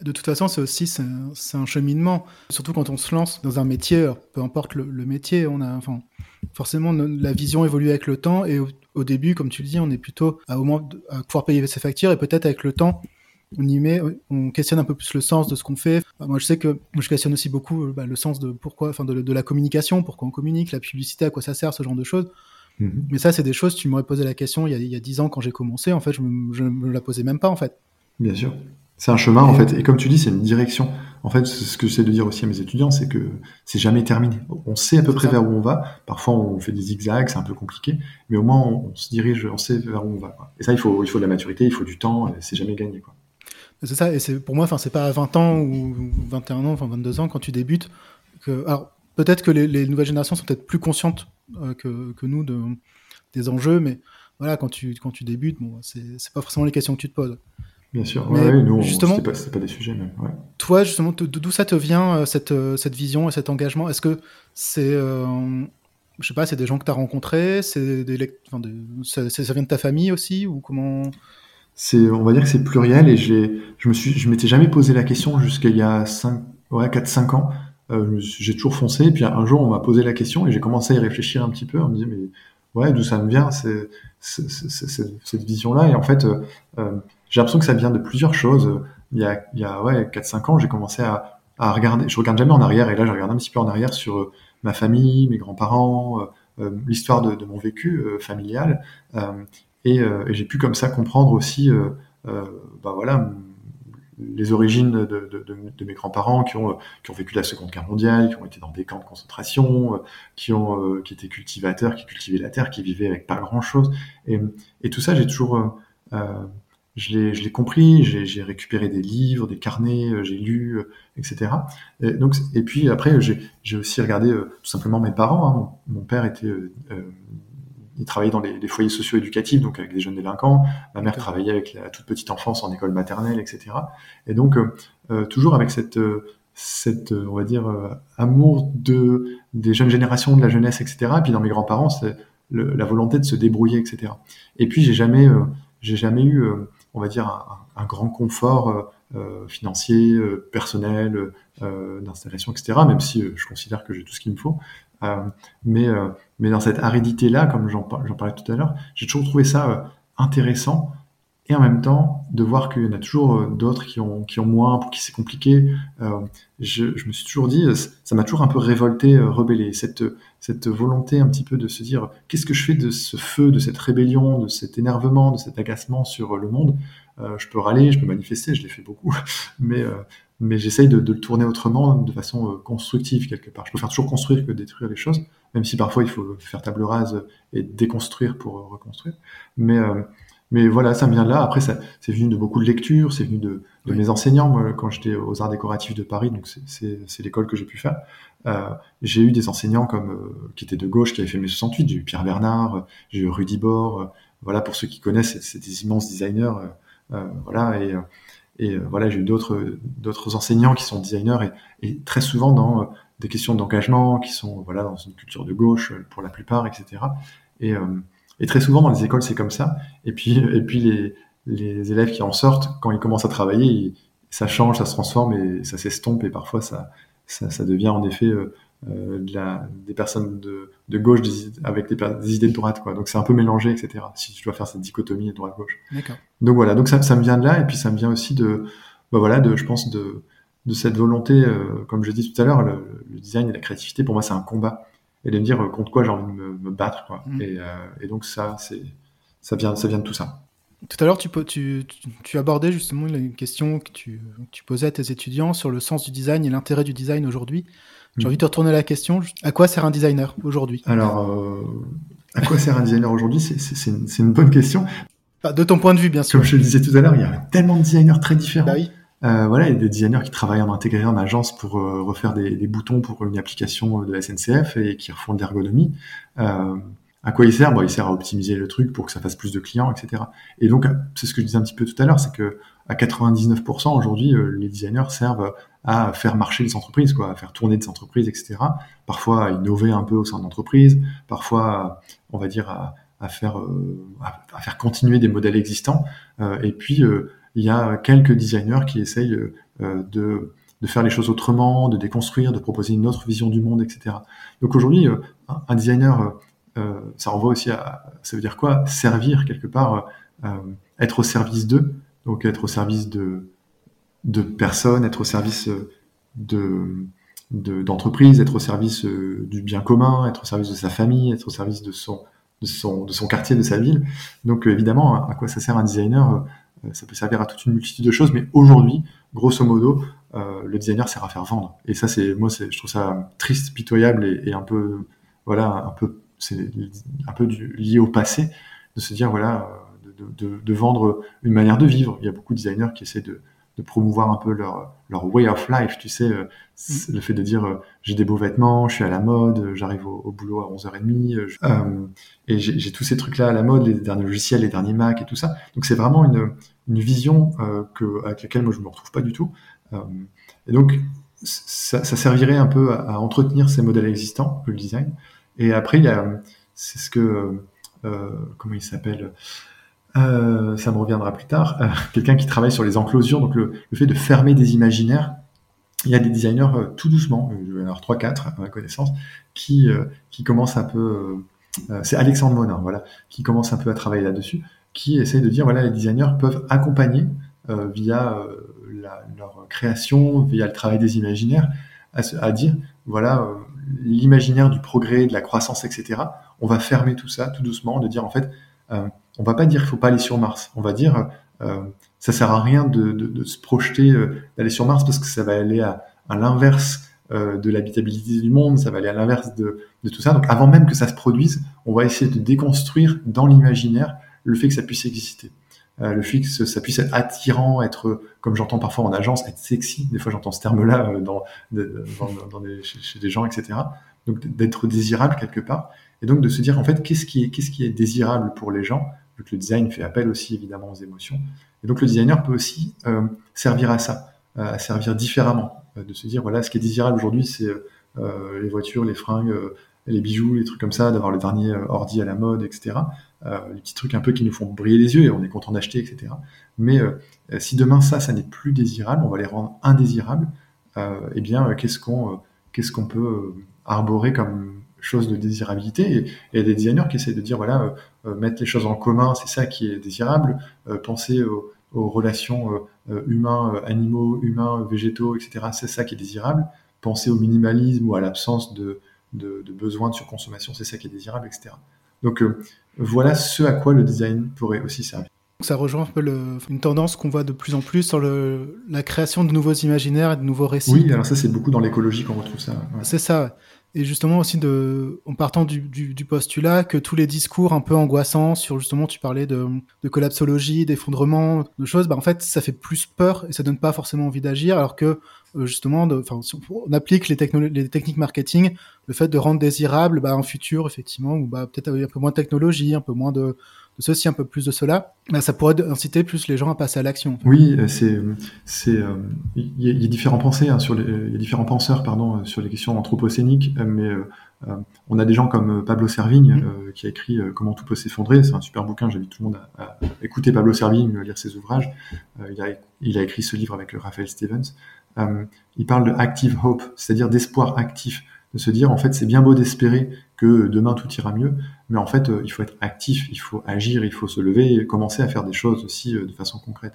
Speaker 1: De toute façon, c'est aussi c'est un, cheminement. Surtout quand on se lance dans un métier, peu importe le, métier, on a, forcément, la vision évolue avec le temps. Et au, début, comme tu le dis, on est plutôt à, au moins à pouvoir payer ses factures. Et peut-être avec le temps, on y met, on questionne un peu plus le sens de ce qu'on fait. Moi, je sais que je questionne aussi beaucoup euh, bah, le sens de pourquoi, enfin, de, la communication, pourquoi on communique, la publicité, à quoi ça sert, ce genre de choses. Mhm. Mais ça, c'est des choses, tu m'aurais posé la question il y, a, dix ans quand j'ai commencé, en fait, je ne me, la posais même pas, en fait.
Speaker 3: Bien sûr. C'est un chemin, en fait. Et comme tu dis, c'est une direction. En fait, ce que j'essaie de dire aussi à mes étudiants, c'est que c'est jamais terminé. On sait à peu près vers où on va. Parfois, on fait des zigzags, c'est un peu compliqué. Mais au moins, on, se dirige, on sait vers où on va. Et ça, il faut, il faut de la maturité, il faut du temps. C'est jamais gagné, quoi.
Speaker 1: C'est ça, et c'est pour moi, enfin, c'est pas à 20 ans ou 21 ans, enfin 22 ans quand tu débutes. Que, alors, peut-être que les, nouvelles générations sont peut-être plus conscientes euh, que, que, nous de, des enjeux, mais voilà, quand tu, quand tu débutes, bon, c'est pas forcément les questions que tu te poses.
Speaker 3: Bien sûr, mais ouais, nous, justement, pas, pas, des sujets même. Ouais.
Speaker 1: Toi, justement, d'où ça te vient euh, cette, euh, cette vision et cet engagement? Est-ce que c'est, je sais pas, c'est des gens que tu as rencontrés, c'est des, enfin, ça, ça, vient de ta famille aussi ou comment
Speaker 3: c'est, on va dire que c'est pluriel et j'ai, je me suis, je m'étais jamais posé la question jusqu'à il y a 5, ouais, 4, 5 ans. Euh, j'ai toujours foncé, et puis un jour on m'a posé la question et j'ai commencé à y réfléchir un petit peu. On me dit mais ouais, d'où ça me vient, c'est, cette vision-là. Et en fait, euh, euh, j'ai l'impression que ça vient de plusieurs choses. Il y a, il y a ouais, 4-5 ans, j'ai commencé à, à, regarder. Je regarde jamais en arrière, et là, je regarde un petit peu en arrière sur ma famille, mes grands-parents, l'histoire de, de, mon vécu familial. Euh, et, j'ai pu comme ça comprendre aussi, euh, euh, bah voilà, les origines de, de, de, mes grands-parents qui ont, qui ont vécu la Seconde Guerre mondiale, qui ont été dans des camps de concentration, qui, ont, qui étaient cultivateurs, qui cultivaient la terre, qui vivaient avec pas grand-chose. Et, et, tout ça, j'ai toujours... Euh, je l'ai compris, j'ai récupéré des livres, des carnets, j'ai lu, etc. Et, donc, et puis après, j'ai aussi regardé tout simplement mes parents. Hein. Mon, mon, père était il travaillait dans les, foyers socio-éducatifs, donc avec des jeunes délinquants. Ma mère travaillait avec la toute petite enfance en école maternelle, etc. Et donc, euh, euh, toujours avec cette, euh, cette on va dire, amour de, des jeunes générations, de la jeunesse, etc. Et puis dans mes grands-parents, c'est la volonté de se débrouiller, etc. Et puis, j'ai jamais, j'ai jamais eu, on va dire, un, grand confort financier, personnel, d'installation, etc. Même si je considère que j'ai tout ce qu'il me faut. Mais mais dans cette aridité-là, comme j'en parlais tout à l'heure, j'ai toujours trouvé ça euh, intéressant. Et en même temps, de voir qu'il y en a toujours euh, d'autres qui ont, qui ont moins, pour qui c'est compliqué. Euh, je, me suis toujours dit, ça m'a toujours un peu révolté, rebellé. Cette, cette volonté un petit peu de se dire, qu'est-ce que je fais de ce feu, de cette rébellion, de cet énervement, de cet agacement sur le monde? Je peux râler, je peux manifester, je l'ai fait beaucoup. Mais, mais j'essaye de, de, le tourner autrement, de façon constructive quelque part. Je préfère toujours construire que détruire les choses même si parfois il faut faire table rase et déconstruire pour reconstruire. Mais, euh, mais voilà, ça me vient de là. Après, c'est venu de beaucoup de lectures, c'est venu de, de mes enseignants. Moi, quand j'étais aux Arts décoratifs de Paris, donc c'est l'école que j'ai pu faire, euh, j'ai eu des enseignants comme euh, qui étaient de gauche, qui avaient fait mes 68. J'ai eu Pierre Bernard, j'ai eu Rudy Bord. voilà, pour ceux qui connaissent, c'est des immenses designers. voilà, et, et voilà, j'ai eu d'autres d'autres enseignants qui sont designers et, très souvent dans des questions d'engagement qui sont voilà dans une culture de gauche euh, pour la plupart, etc. Et, euh, très souvent dans les écoles c'est comme ça. Et puis et puis les, les élèves qui en sortent quand ils commencent à travailler, ça change, ça se transforme et ça s'estompe et parfois ça, ça, devient en effet euh, de la, des personnes de, de gauche avec des, des, idées de droite quoi. Donc c'est un peu mélangé etc. Si tu dois faire cette dichotomie droite gauche. Donc voilà donc ça, ça me vient de là et puis ça me vient aussi de bah voilà de je pense de de cette volonté, euh, comme je dis tout à l'heure, le, design et la créativité, pour moi, c'est un combat. Et de me dire euh, contre quoi j'ai envie de me, battre. Quoi. Mm. Et, euh, et, donc, ça, c'est, ça, vient, ça vient de tout ça.
Speaker 1: Tout à l'heure, tu, tu, tu, abordais justement une question que tu, tu, posais à tes étudiants sur le sens du design et l'intérêt du design aujourd'hui. J'ai envie de te retourner la question. À quoi sert un designer aujourd'hui?
Speaker 3: Alors, à quoi sert un designer aujourd'hui? C'est une, une, bonne question.
Speaker 1: De ton point de vue, bien sûr.
Speaker 3: Comme je le disais tout à l'heure, il y a tellement de designers très différents.
Speaker 1: Bah oui.
Speaker 3: Euh, voilà, il y a des designers qui travaillent en intégré en agence pour euh, refaire des, des, boutons pour une application de la SNCF et qui refont de l'ergonomie. Euh, à quoi il sert? Bon, Il sert à optimiser le truc pour que ça fasse plus de clients, etc. Et donc, c'est ce que je disais un petit peu tout à l'heure, c'est que à 99% aujourd'hui, euh, les designers servent à faire marcher les entreprises, quoi, à faire tourner des entreprises, etc. Parfois à innover un peu au sein de l'entreprise, parfois, on va dire, à, faire, euh, à, faire continuer des modèles existants. et puis, il y a quelques designers qui essayent euh, de, de, faire les choses autrement, de déconstruire, de proposer une autre vision du monde, etc. Donc aujourd'hui, euh, un designer, euh, ça renvoie aussi à, ça veut dire quoi? Servir quelque part, être au service d'eux, donc être au service de, de personnes, être au service de d'entreprise, être au service du bien commun, être au service de sa famille, être au service de son, de son, de son quartier, de sa ville. Donc évidemment, à quoi ça sert un designer? Euh, ça peut servir à toute une multitude de choses, mais aujourd'hui, grosso modo, euh, le designer sert à faire vendre. Et ça, c'est moi, je trouve ça triste, pitoyable et, un peu, voilà, un peu, c'est un peu lié au passé de se dire, voilà, de, de, de, vendre une manière de vivre. Il y a beaucoup de designers qui essaient de, de promouvoir un peu leur, leur way of life, tu sais, euh, mm. le fait de dire euh, j'ai des beaux vêtements, je suis à la mode, euh, j'arrive au, boulot à 11h30, euh, et j'ai tous ces trucs-là à la mode, les derniers logiciels, les derniers Mac et tout ça. Donc c'est vraiment une, une vision que, avec laquelle moi je me retrouve pas du tout. et donc ça, ça, servirait un peu à, entretenir ces modèles existants, le design. Et après, il y a, c'est ce que, comment il s'appelle euh, ça me reviendra plus tard, euh, quelqu'un qui travaille sur les enclosures, donc le, fait de fermer des imaginaires. Il y a des designers euh, tout doucement, alors 3-4 à ma connaissance, qui, qui commencent un peu... c'est Alexandre Monin, voilà, qui commence un peu à travailler là-dessus, qui essaie de dire, voilà, les designers peuvent accompagner via leur création, via le travail des imaginaires, à dire, voilà, l'imaginaire du progrès, de la croissance, etc. On va fermer tout ça tout doucement, de dire en fait, on va pas dire qu'il faut pas aller sur Mars. On va dire euh, ça sert à rien de, se projeter euh, d'aller sur Mars parce que ça va aller à, l'inverse euh, de l'habitabilité du monde, ça va aller à l'inverse de, tout ça. Donc avant même que ça se produise, on va essayer de déconstruire dans l'imaginaire le fait que ça puisse exister. Euh, le que ça puisse être attirant, être, comme j'entends parfois en agence, être sexy. Des fois, j'entends ce terme-là euh, dans, chez, des gens, etc. Donc, d'être désirable quelque part. Et donc, de se dire, en fait, qu'est-ce qui est, désirable pour les gens? Vu que le design fait appel aussi évidemment aux émotions. Et donc le designer peut aussi euh, servir à ça, à servir différemment, de se dire voilà, ce qui est désirable aujourd'hui, c'est les voitures, les fringues, les bijoux, les trucs comme ça, d'avoir le dernier ordi à la mode, etc. les petits trucs un peu qui nous font briller les yeux et on est content d'acheter, etc. Mais si demain ça, ça n'est plus désirable, on va les rendre indésirables. eh bien, qu'est-ce qu'on peut arborer comme chose de désirabilité? Et a des designers qui essaient de dire, voilà, euh, euh, mettre les choses en commun, c'est ça qui est désirable. Euh, penser aux, relations humains, animaux, humains, végétaux, etc., c'est ça qui est désirable. Penser au minimalisme ou à l'absence de, de, de besoin de surconsommation, c'est ça qui est désirable, etc. Donc voilà ce à quoi le design pourrait aussi servir.
Speaker 1: Ça rejoint un peu le, une tendance qu'on voit de plus en plus sur le, la création de nouveaux imaginaires et de nouveaux récits.
Speaker 3: Oui, alors ça c'est beaucoup dans l'écologie qu'on retrouve ça.
Speaker 1: C'est ça et justement aussi de, en partant du, du, du, postulat que tous les discours un peu angoissants sur justement, tu parlais de, de collapsologie, d'effondrement, de choses, bah en fait, ça fait plus peur et ça donne pas forcément envie d'agir, alors que euh, justement, enfin, on applique les, les techniques marketing, le fait de rendre désirable bah, un futur effectivement, ou bah peut-être un peu moins de technologie, un peu moins de de ceci, un peu plus de cela, bah, ça pourrait inciter plus les gens à passer à l'action.
Speaker 3: Oui, euh, c'est, c'est, euh, il y, a différents pensées hein, sur les, il y a différents penseurs, pardon, sur les questions anthropocéniques, mais on a des gens comme Pablo Servigne mm-hmm. qui a écrit Comment tout peut s'effondrer. C'est un super bouquin. J'invite tout le monde à, écouter Pablo Servigne, lire ses ouvrages. il, a, il a écrit ce livre avec le Raphaël Stevens. Il parle de active hope, c'est-à-dire d'espoir actif de se dire en fait c'est bien beau d'espérer que demain tout ira mieux, mais en fait euh, il faut être actif, il faut agir, il faut se lever et commencer à faire des choses aussi euh, de façon concrète,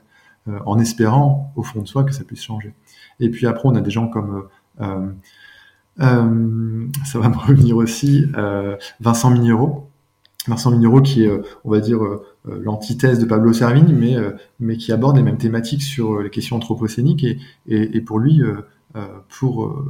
Speaker 3: euh, en espérant au fond de soi que ça puisse changer. Et puis après on a des gens comme ça va me revenir aussi Vincent Minero, Vincent Minero qui est on va dire l'antithèse de Pablo Servigne, mais mais qui aborde les mêmes thématiques sur les questions anthropocéniques et, et, et pour lui pour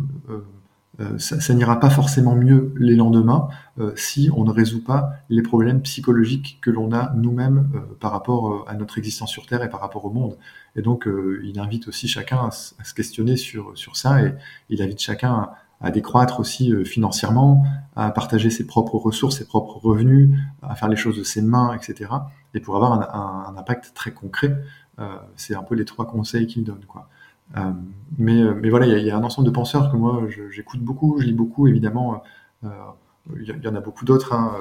Speaker 3: ça, n'ira pas forcément mieux les lendemains si on ne résout pas les problèmes psychologiques que l'on a nous-mêmes par rapport à notre existence sur Terre et par rapport au monde. Et donc, il invite aussi chacun à, se questionner sur, sur ça et il invite chacun à, à décroître aussi euh, financièrement, à partager ses propres ressources, ses propres revenus, à faire les choses de ses mains, etc. Et pour avoir un, impact très concret, euh, c'est un peu les trois conseils qu'il donne. Quoi. Euh, mais, mais voilà, il y, a un ensemble de penseurs que moi j'écoute beaucoup, je lis beaucoup, évidemment. Il y, en a beaucoup d'autres. Hein.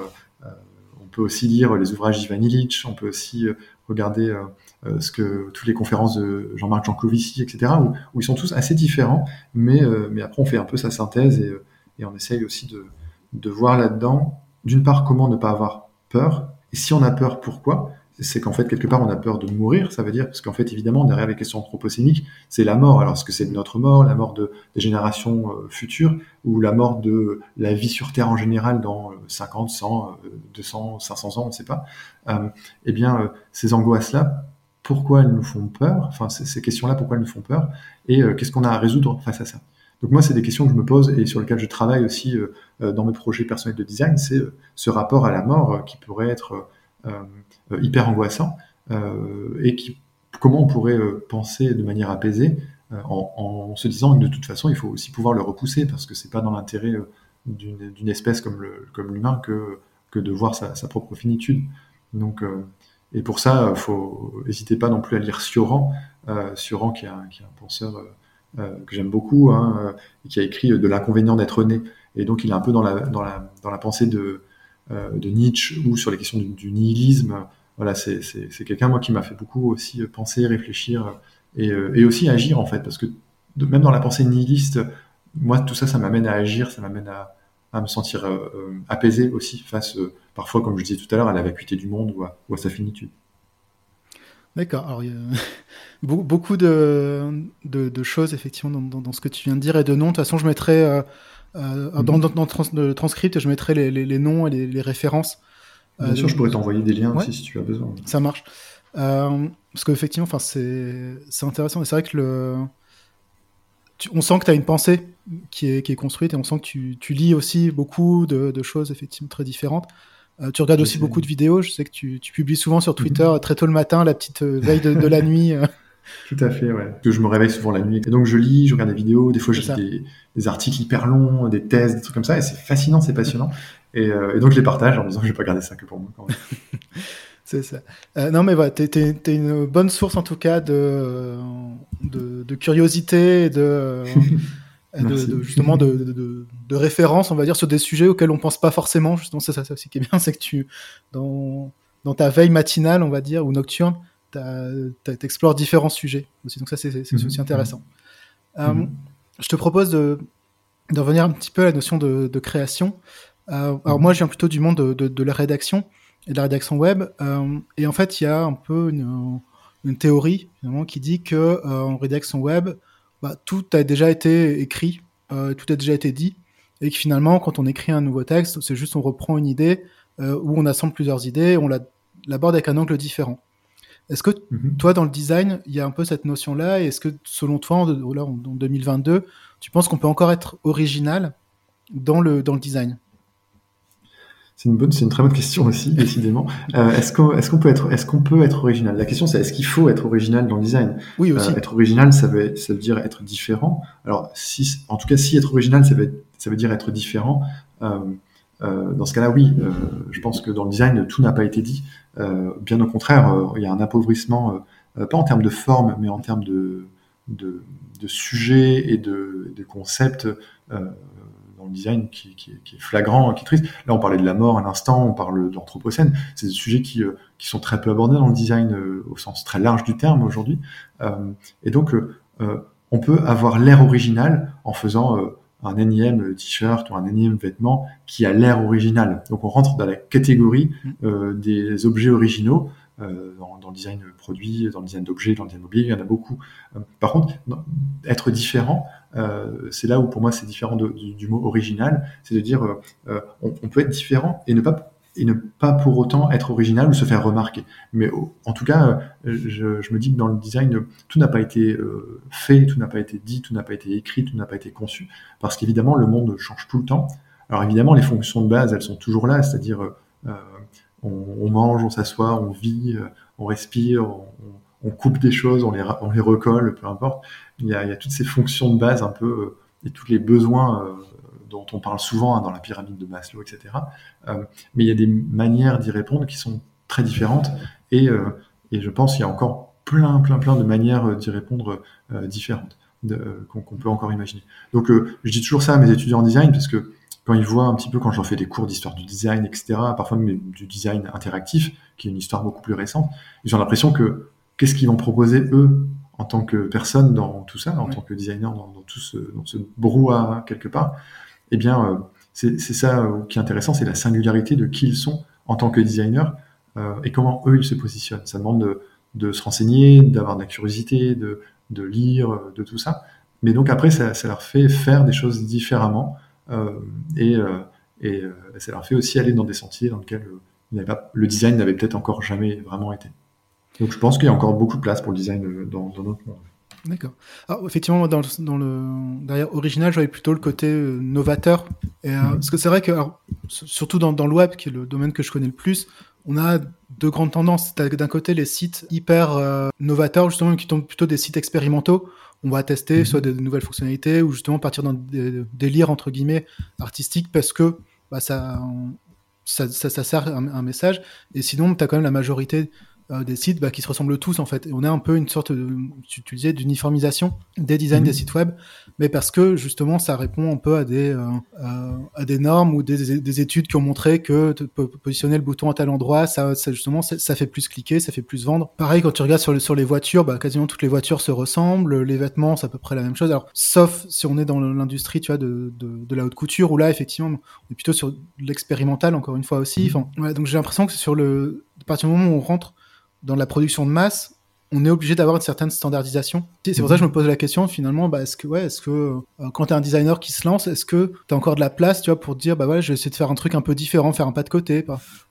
Speaker 3: on peut aussi lire les ouvrages d'Ivan Illich, on peut aussi regarder euh, ce que toutes les conférences de Jean-Marc Jancovici, etc., où, où, ils sont tous assez différents, mais, euh, mais après on fait un peu sa synthèse et, et on essaye aussi de, de voir là-dedans, d'une part, comment ne pas avoir peur, et si on a peur, pourquoi? C'est qu'en fait, quelque part, on a peur de mourir, ça veut dire, parce qu'en fait, évidemment, derrière les questions anthropocéniques, c'est la mort. Alors, est-ce que c'est notre mort, la mort de, des générations euh, futures, ou la mort de la vie sur Terre en général dans 50, 100, 200, 500 ans, on ne sait pas. Euh, eh bien, ces angoisses-là, pourquoi elles nous font peur, enfin ces questions-là, pourquoi elles nous font peur, et euh, qu'est-ce qu'on a à résoudre face à ça. Donc moi, c'est des questions que je me pose et sur lesquelles je travaille aussi euh, euh, dans mes projets personnels de design, c'est ce rapport à la mort qui pourrait être hyper angoissant et qui, comment on pourrait penser de manière apaisée en, se disant que de toute façon, il faut aussi pouvoir le repousser parce que c'est pas dans l'intérêt d'une espèce comme l'humain que, que de voir sa, sa propre finitude. Donc et pour ça, faut n'hésitez pas non plus à lire Sioran, euh, Sioran qui est un, penseur euh, euh que j'aime beaucoup, hein, euh, et qui a écrit de l'inconvénient d'être né. Et donc il est un peu dans la, dans la, dans la pensée de, euh, de Nietzsche ou sur les questions du, nihilisme. Voilà, c'est quelqu'un moi qui m'a fait beaucoup aussi penser, réfléchir et, et, aussi agir en fait, parce que même dans la pensée nihiliste, moi tout ça, ça m'amène à agir, ça m'amène à, à me sentir apaisé aussi face parfois, comme je disais tout à l'heure, à la vacuité du monde ou à, sa finitude.
Speaker 1: D'accord. Alors, il y a beaucoup de, de, choses, effectivement, dans, ce que tu viens de dire et de noms. De toute façon, je mettrai, euh, euh, dans, le transcript, je mettrai les, noms et les, références.
Speaker 3: Bien sûr, je pourrais t'envoyer des liens aussi si tu as besoin.
Speaker 1: Ça marche. Euh, parce qu'effectivement, c'est intéressant. c'est vrai que le, on sent que tu as une pensée qui est, qui est, construite et on sent que tu, tu lis aussi beaucoup de, de, choses effectivement très différentes. Euh, tu regardes aussi beaucoup de vidéos. Je sais que tu, publies souvent sur Twitter mhm. très tôt le matin, la petite euh, veille de, la nuit. Euh.
Speaker 3: Tout à fait, ouais. Que je me réveille souvent la nuit. Et donc je lis, je regarde des vidéos, des fois je lis des, articles hyper longs, des thèses, des trucs comme ça, et c'est fascinant, c'est passionnant. Et, donc je les partage en disant que je vais pas garder ça que pour moi.
Speaker 1: c'est ça. non mais voilà, t'es, es, une bonne source en tout cas de, de, curiosité et de, de, justement de, de, référence, on va dire, sur des sujets auxquels on pense pas forcément. Justement, c'est ça, ça aussi qui est bien, c'est que tu, dans, dans ta veille matinale, on va dire, ou nocturne, tu explores différents sujets aussi. Donc ça, c'est aussi mhm. intéressant. Euh, mhm. je te propose de, de revenir un petit peu à la notion de, création. Euh, alors moi, je viens plutôt du monde de, la rédaction et de la rédaction web. Euh, et en fait, il y a un peu une, une théorie qui dit que en rédaction web, bah, tout a déjà été écrit, euh, tout a déjà été dit, et que finalement, quand on écrit un nouveau texte, c'est juste on reprend une idée euh, où on assemble plusieurs idées, on l'aborde avec un angle différent. Est-ce que mhm. toi, dans le design, il y a un peu cette notion-là, et est-ce que selon toi, en, en 2022, tu penses qu'on peut encore être original dans le, dans le design?
Speaker 3: C'est une bonne, c'est une très bonne question aussi, décidément. Euh, est-ce qu'on, qu'on peut être, est-ce qu'on peut être original? La question, c'est est-ce qu'il faut être original dans le design?
Speaker 1: Oui aussi.
Speaker 3: Euh, être original, ça veut, ça veut dire être différent. Alors, si, en tout cas, si être original, ça veut, ça veut dire être différent. Euh, euh dans ce cas-là, oui. Euh, je pense que dans le design, tout n'a pas été dit. Euh, bien au contraire, il y a un appauvrissement, pas en termes de forme, mais en termes de, de, de sujets et de, de concepts le design qui, est flagrant, qui est triste. Là, on parlait de la mort à l'instant, on parle de l'anthropocène. C'est des sujets qui, euh, qui sont très peu abordés dans le design euh, au sens très large du terme aujourd'hui. Euh, et donc, on peut avoir l'air original en faisant un énième t-shirt ou un énième vêtement qui a l'air original. Donc, on rentre dans la catégorie mmh. des objets originaux. dans, dans, le design produit, dans le design d'objets, dans le design mobilier, il y en a beaucoup. par contre, être différent, euh, c'est là où pour moi c'est différent du, mot original, c'est de dire euh, euh, on, peut être différent et ne pas et ne pas pour autant être original ou se faire remarquer. Mais en tout cas, je, me dis que dans le design, tout n'a pas été fait, tout n'a pas été dit, tout n'a pas été écrit, tout n'a pas été conçu, parce qu'évidemment, le monde change tout le temps. Alors évidemment, les fonctions de base, elles sont toujours là, c'est-à-dire on, on, mange, on s'assoit, on vit, on respire, on, on, coupe des choses, on les, on les recolle, peu importe. Il y, a, toutes ces fonctions de base un peu et tous les besoins dont on parle souvent hein, dans la pyramide de Maslow, etc. Euh, mais il y a des manières d'y répondre qui sont très différentes et, euh, et je pense qu'il y a encore plein, plein, plein de manières d'y répondre euh, différentes qu'on peut encore imaginer. Donc je dis toujours ça à mes étudiants en design parce que quand ils voient un petit peu, quand je leur fais des cours d'histoire du design, etc., parfois même du design interactif, qui est une histoire beaucoup plus récente, ils ont l'impression que qu'est-ce qu'ils vont proposer eux en tant que personne dans tout ça, en tant que designer dans, dans tout ce, dans ce brouhaha quelque part, eh bien, euh, c'est ça euh, qui est intéressant, c'est la singularité de qui ils sont en tant que designers euh, et comment eux ils se positionnent. Ça demande de, se renseigner, d'avoir de la curiosité, de, lire, de tout ça. Mais donc après, ça, leur fait faire des choses différemment et, ça leur fait aussi aller dans des sentiers dans lesquels le design n'avait peut-être encore jamais vraiment été. Donc je pense qu'il y a encore beaucoup de place pour le design dans, dans notre monde.
Speaker 1: D'accord. Alors, effectivement, dans le, dans le derrière original, j'avais plutôt le côté euh, novateur. Et, euh. Parce que c'est vrai que, surtout dans, dans, le web, qui est le domaine que je connais le plus, on a deux grandes tendances. D'un côté, les sites hyper euh, novateurs, justement, qui sont plutôt des sites expérimentaux. On va tester mhm. soit des, nouvelles fonctionnalités ou justement partir dans des délires, entre guillemets, artistiques parce que bah, ça, ça, ça, ça, sert un, un message. Et sinon, tu as quand même la majorité euh, des sites bah, qui se ressemblent tous en fait. Et on a un peu une sorte, de, tu, disais, d'uniformisation des designs des mhm. sites web, mais parce que justement ça répond un peu à des, euh, à des normes ou des, des, études qui ont montré que positionner le bouton à tel endroit, ça, ça justement ça fait plus cliquer, ça fait plus vendre. Pareil quand tu regardes sur, sur les voitures, bah, quasiment toutes les voitures se ressemblent, les vêtements c'est à peu près la même chose. Alors sauf si on est dans l'industrie tu vois de, de, de, la haute couture où là effectivement on est plutôt sur l'expérimental encore une fois aussi. Mhm. Enfin, ouais, donc j'ai l'impression que sur le à partir du moment où on rentre dans la production de masse, on est obligé d'avoir une certaine standardisation. C'est pour ça que je me pose la question finalement, bah, est-ce que ouais, est-ce que euh, quand tu es un designer qui se lance, est-ce que tu as encore de la place, tu vois, pour dire bah ouais, je vais essayer de faire un truc un peu différent, faire un pas de côté,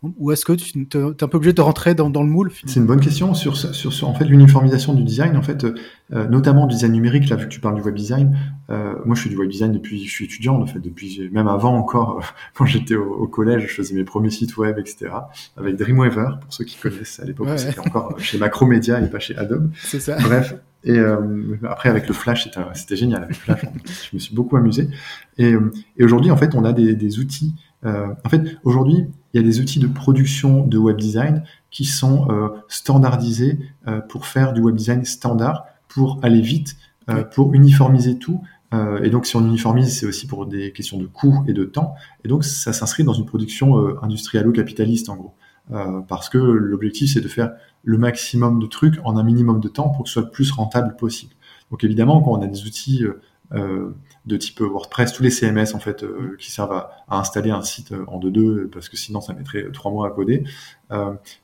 Speaker 1: ou est-ce que tu es un peu obligé de rentrer dans, dans le moule
Speaker 3: C'est une bonne question sur, sur, sur en fait l'uniformisation du design en fait euh, notamment du design numérique là vu que tu parles du web design. Euh, moi je fais du web design depuis je suis étudiant en fait depuis même avant encore quand j'étais au, collège, je faisais mes premiers sites web etc. avec Dreamweaver pour ceux qui connaissent à l'époque, c'était encore chez Macromedia et pas chez Adobe.
Speaker 1: C'est ça.
Speaker 3: Bref. Et euh, après, avec le Flash, c'était génial. Avec Flash, je me suis beaucoup amusé. Et, et aujourd'hui, en fait, on a des, des outils. Euh, en fait, aujourd'hui, il y a des outils de production de web design qui sont euh, standardisés pour faire du web design standard, pour aller vite, pour uniformiser tout. et donc, si on uniformise, c'est aussi pour des questions de coût et de temps. Et donc, ça s'inscrit dans une production industrialo-capitaliste, en gros. Euh, parce que l'objectif c'est de faire le maximum de trucs en un minimum de temps pour que ce soit le plus rentable possible. Donc évidemment, quand on a des outils euh, euh de type WordPress, tous les CMS en fait qui servent à, à, installer un site en 2.2 parce que sinon ça mettrait trois mois à coder,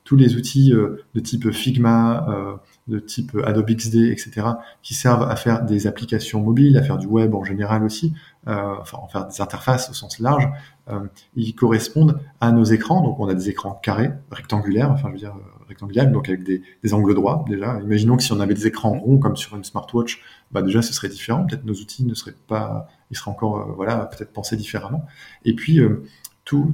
Speaker 3: tous les outils de type Figma, de type Adobe XD, etc., qui servent à faire des applications mobiles, à faire du web en général aussi, euh, enfin, en faire des interfaces au sens large, euh, ils correspondent à nos écrans. Donc, on a des écrans carrés, rectangulaires, enfin, je veux dire, euh, rectangulaires, donc avec des, des, angles droits, déjà. Imaginons que si on avait des écrans ronds, comme sur une smartwatch, bah, déjà, ce serait différent. Peut-être nos outils ne seraient pas, ils seraient encore, voilà, peut-être pensés différemment. Et puis, tout,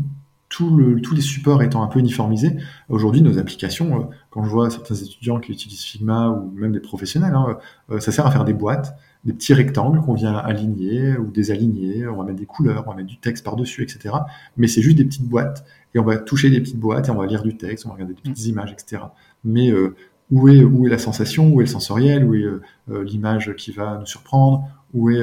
Speaker 3: tout le, tous les supports étant un peu uniformisés, aujourd'hui, nos applications, quand je vois certains étudiants qui utilisent Figma ou même des professionnels, hein, ça sert à faire des boîtes des petits rectangles qu'on vient aligner ou désaligner, on va mettre des couleurs, on va mettre du texte par-dessus, etc. Mais c'est juste des petites boîtes, et on va toucher des petites boîtes, et on va lire du texte, on va regarder des petites mm. images, etc. Mais euh, où, est, où est la sensation, où est le sensoriel, où est euh, euh, l'image qui va nous surprendre, où est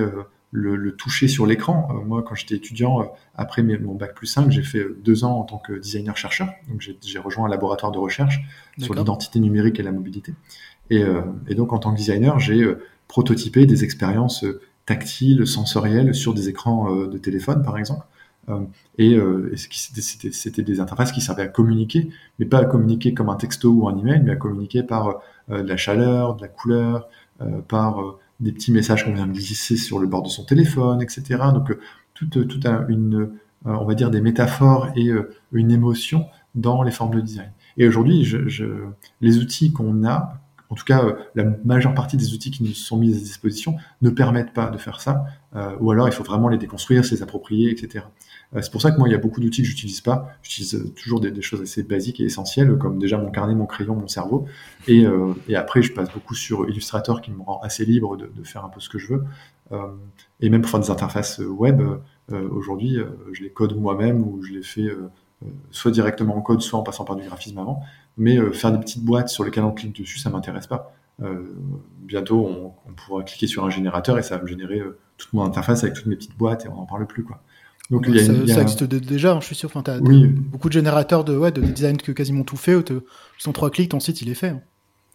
Speaker 3: le, le, toucher sur l'écran Moi, quand j'étais étudiant, après mon bac plus 5, j'ai fait deux ans en tant que designer-chercheur, donc j'ai rejoint un laboratoire de recherche sur l'identité numérique et la mobilité. Et, et, donc, en tant que designer, j'ai prototyper des expériences euh, tactiles, sensorielles sur des écrans euh, de téléphone, par exemple. Euh, et, c'était des interfaces qui servaient à communiquer, mais pas à communiquer comme un texto ou un email, mais à communiquer par de la chaleur, de la couleur, par des petits messages qu'on vient de glisser sur le bord de son téléphone, etc. Donc toute, toute une, on va dire, des métaphores et une émotion dans les formes de design. Et aujourd'hui, les outils qu'on a, en tout cas la majeure partie des outils qui nous sont mis à disposition, ne permettent pas de faire ça, ou alors il faut vraiment les déconstruire, se les approprier, etc. Euh, c'est pour ça que moi, il y a beaucoup d'outils que j'utilise pas. J'utilise euh, toujours des, choses assez basiques et essentielles, comme déjà mon carnet, mon crayon, mon cerveau. Et, euh, après, je passe beaucoup sur Illustrator, qui me rend assez libre de, faire un peu ce que je veux. Euh, et même pour faire des interfaces web, euh, aujourd'hui, je les code moi-même ou je les fais soit directement en code, soit en passant par du graphisme avant. Mais faire des petites boîtes sur lesquelles on clique dessus, ça m'intéresse pas. bientôt, on, on, pourra cliquer sur un générateur et ça va me générer toute mon interface avec toutes mes petites boîtes et on n'en parle plus. quoi.
Speaker 1: Donc, a ça, ça, existe déjà, je suis sûr. Enfin, as oui. beaucoup de générateurs de, ouais, de design que quasiment tout fait. Sans trois clics, ton site il est fait. Hein.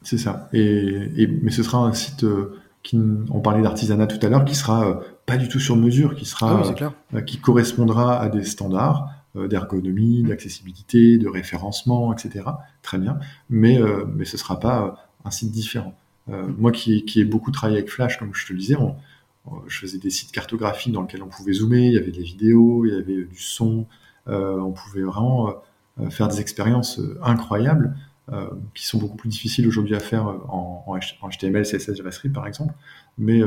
Speaker 3: C'est ça. Et, et, mais ce sera un site euh, qui, on parlait d'artisanat tout à l'heure, qui sera euh, pas du tout sur mesure, qui sera,
Speaker 1: ah
Speaker 3: euh, qui correspondra à des standards d'ergonomie, d'accessibilité, de référencement, etc. Très bien. Mais mais ce sera pas un site différent. moi qui, qui ai beaucoup travaillé avec Flash, comme je te le disais, on, je faisais des sites cartographiques dans lesquels on pouvait zoomer, il y avait des vidéos, il y avait du son, euh, on pouvait vraiment euh, faire des expériences euh, incroyables qui sont beaucoup plus difficiles aujourd'hui à faire en, HTML, CSS, JavaScript par exemple. Mais,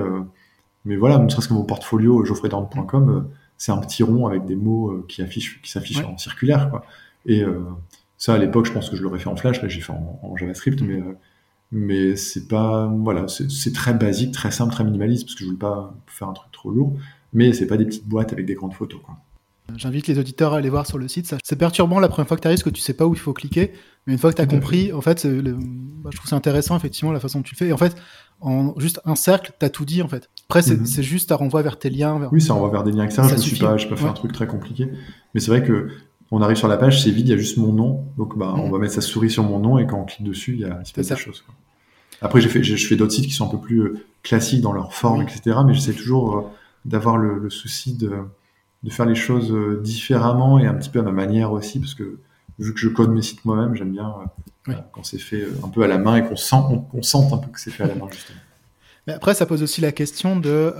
Speaker 3: mais voilà, ne serait-ce que mon portfolio geoffreydorn.com, c'est un petit rond avec des mots qui affichent, qui s'affichent en circulaire. Quoi. Et ça, à l'époque, je pense que je l'aurais fait en Flash, là j'ai fait en, en JavaScript, mais mais c'est pas voilà c'est très basique très simple très minimaliste parce que je voulais pas faire un truc trop lourd mais c'est pas des petites boîtes avec des grandes photos quoi.
Speaker 1: J'invite les auditeurs à aller voir sur le site. C'est perturbant la première fois que tu arrives parce que tu sais pas où il faut cliquer. Mais une fois que tu as compris, en fait, bah, je trouve c'est intéressant effectivement la façon dont tu le fais. Et en fait, en juste un cercle, tu as tout dit en fait. Après, c'est mhm. juste à renvoie vers tes liens. Vers...
Speaker 3: Oui, ça renvoie vers des liens externes. Je ne suis pas, je peux faire un truc très compliqué. Mais c'est vrai que on arrive sur la page, c'est vide, il y a juste mon nom. Donc, bah, on mhm. va mettre sa souris sur mon nom et quand on clique dessus, il y a, choses. Quoi. Après, j'ai fait, je fais d'autres sites qui sont un peu plus euh, classiques dans leur forme, etc. Mais j'essaie toujours euh, d'avoir le, souci de, de, faire les choses euh, différemment et un petit peu à ma manière aussi, parce que vu que je code mes sites moi-même, j'aime bien quand c'est fait un peu à la main et qu'on sent, on, sente un peu que c'est fait à la main justement.
Speaker 1: Mais après, ça pose aussi la question de,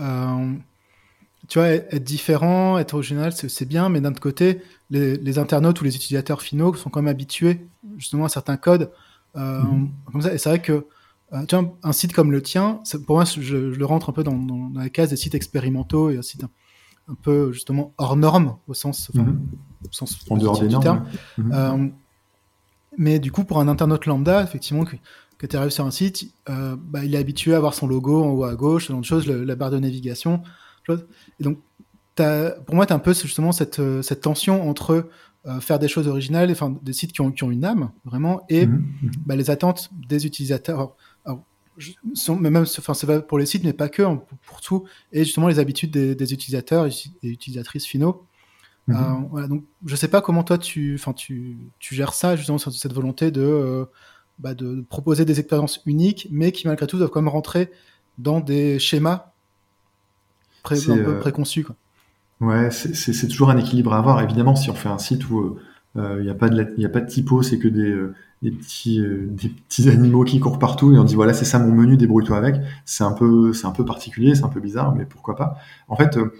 Speaker 1: tu vois, être différent, être original, c'est bien, mais d'un autre côté, les, les, internautes ou les utilisateurs finaux sont quand même habitués justement à certains codes. Comme ça. Et c'est vrai que euh, tu vois, un site comme le tien, pour moi, je, le rentre un peu dans, la case des sites expérimentaux et un site un, peu justement hors norme au sens,
Speaker 3: mhm.
Speaker 1: sens
Speaker 3: en dehors des normes.
Speaker 1: Mhm. Euh, mais du coup, pour un internaute lambda, effectivement, que, que tu arrives sur un site, euh, bah, il est habitué à avoir son logo en haut à gauche, ce genre de choses, la barre de navigation. Et donc, pour moi, tu as un peu justement cette, cette tension entre faire des choses originales, enfin des sites qui ont, qui ont une âme vraiment, et mhm. bah, les attentes des utilisateurs mais même, enfin, c'est pour les sites, mais pas que, hein, pour, tout, et justement les habitudes des, utilisateurs et utilisatrices finaux. Mhm. Euh, voilà, donc, je sais pas comment toi tu, enfin, tu, tu gères ça, justement, cette volonté de, euh, bah, de proposer des expériences uniques, mais qui malgré tout doivent quand même rentrer dans des schémas pré un peu euh, préconçus. Quoi.
Speaker 3: Ouais, c'est toujours un équilibre à avoir. Évidemment, si on fait un site où il n'y a, pas de a pas de typo, c'est que des, des petits euh, des petits animaux qui courent partout et on dit voilà c'est ça mon menu débrouille-toi avec c'est un peu c'est un peu particulier c'est un peu bizarre mais pourquoi pas en fait euh,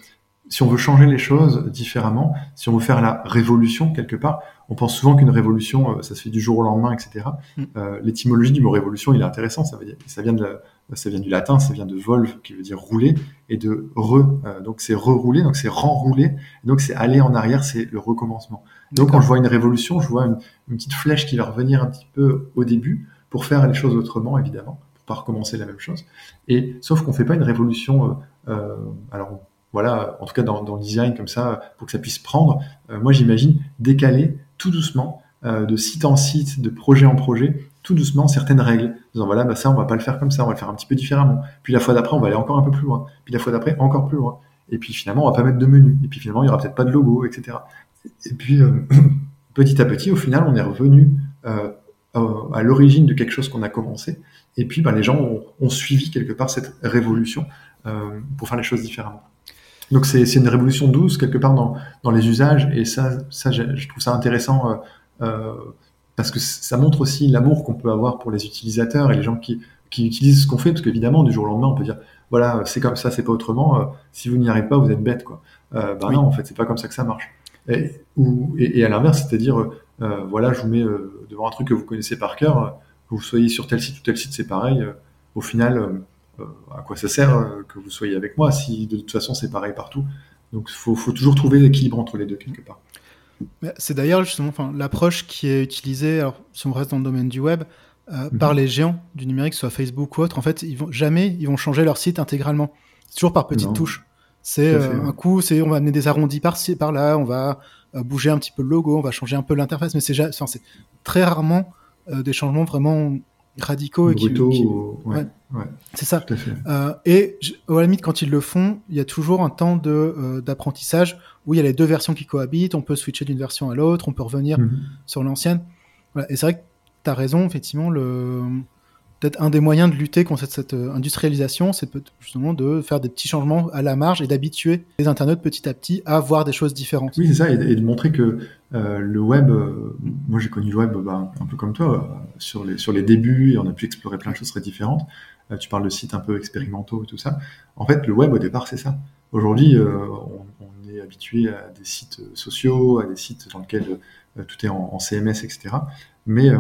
Speaker 3: si on veut changer les choses différemment si on veut faire la révolution quelque part on pense souvent qu'une révolution euh, ça se fait du jour au lendemain etc mm. l'étymologie du mot révolution il est intéressant ça veut dire ça vient de ça vient du latin ça vient de volve qui veut dire rouler et de re donc c'est rerouler donc c'est renrouler donc c'est aller en arrière c'est le recommencement donc quand je vois une révolution, je vois une, petite flèche qui va revenir un petit peu au début pour faire les choses autrement, évidemment, pour pas recommencer la même chose. Et sauf qu'on fait pas une révolution. Euh, euh, alors voilà, en tout cas dans, dans, le design comme ça, pour que ça puisse prendre. Euh, moi, j'imagine décaler tout doucement, de site en site, de projet en projet, tout doucement certaines règles. En disant voilà, bah ça, on va pas le faire comme ça, on va le faire un petit peu différemment. Puis la fois d'après, on va aller encore un peu plus loin. Puis la fois d'après, encore plus loin. Et puis finalement, on va pas mettre de menu. Et puis finalement, il y aura peut-être pas de logo, etc. Et puis, euh, petit à petit, au final, on est revenu euh, à l'origine de quelque chose qu'on a commencé. Et puis, ben, les gens ont, suivi quelque part cette révolution euh, pour faire les choses différemment. Donc, c'est une révolution douce quelque part dans, dans les usages. Et ça, ça je trouve ça intéressant parce que ça montre aussi l'amour qu'on peut avoir pour les utilisateurs et les gens qui, qui utilisent ce qu'on fait. Parce qu'évidemment, du jour au lendemain, on peut dire voilà, c'est comme ça, c'est pas autrement. si vous n'y arrivez pas, vous êtes bête, quoi. bah non, en fait, c'est pas comme ça que ça marche. Et, ou, et, à l'inverse, c'est-à-dire, euh, voilà, je vous mets devant un truc que vous connaissez par cœur, que vous soyez sur tel site ou tel site, c'est pareil. au final, à quoi ça sert que vous soyez avec moi si de toute façon c'est pareil partout Donc il faut, faut, toujours trouver l'équilibre entre les deux quelque part.
Speaker 1: C'est d'ailleurs justement l'approche qui est utilisée, alors, si on reste dans le domaine du web, euh, mhm. par les géants du numérique, soit Facebook ou autre. En fait, ils vont jamais ils vont changer leur site intégralement. C'est toujours par petites touches. C'est euh, un coup, c'est on va amener des arrondis par-ci, par-là, on va euh, bouger un petit peu le logo, on va changer un peu l'interface, mais c'est enfin, très rarement des changements vraiment radicaux et qui,
Speaker 3: ouais, ouais,
Speaker 1: c'est ça. et à la limite, quand ils le font, il y a toujours un temps de d'apprentissage où il y a les deux versions qui cohabitent. On peut switcher d'une version à l'autre, on peut revenir mhm. sur l'ancienne. Voilà. Et c'est vrai que tu as raison, effectivement, le... peut-être un des moyens de lutter contre cette, euh, industrialisation, c'est justement de faire des petits changements à la marge et d'habituer les internautes petit à petit à voir des choses différentes.
Speaker 3: Oui, c'est ça, et, de montrer que euh, le web, euh, moi j'ai connu le web bah, un peu comme toi, sur, les, sur les débuts, et on a pu explorer plein de choses très différentes. tu parles de sites un peu expérimentaux et tout ça. En fait, le web au départ, c'est ça. Aujourd'hui, on, est habitué à des sites sociaux, à des sites dans lesquels tout est en, en CMS, etc. Mais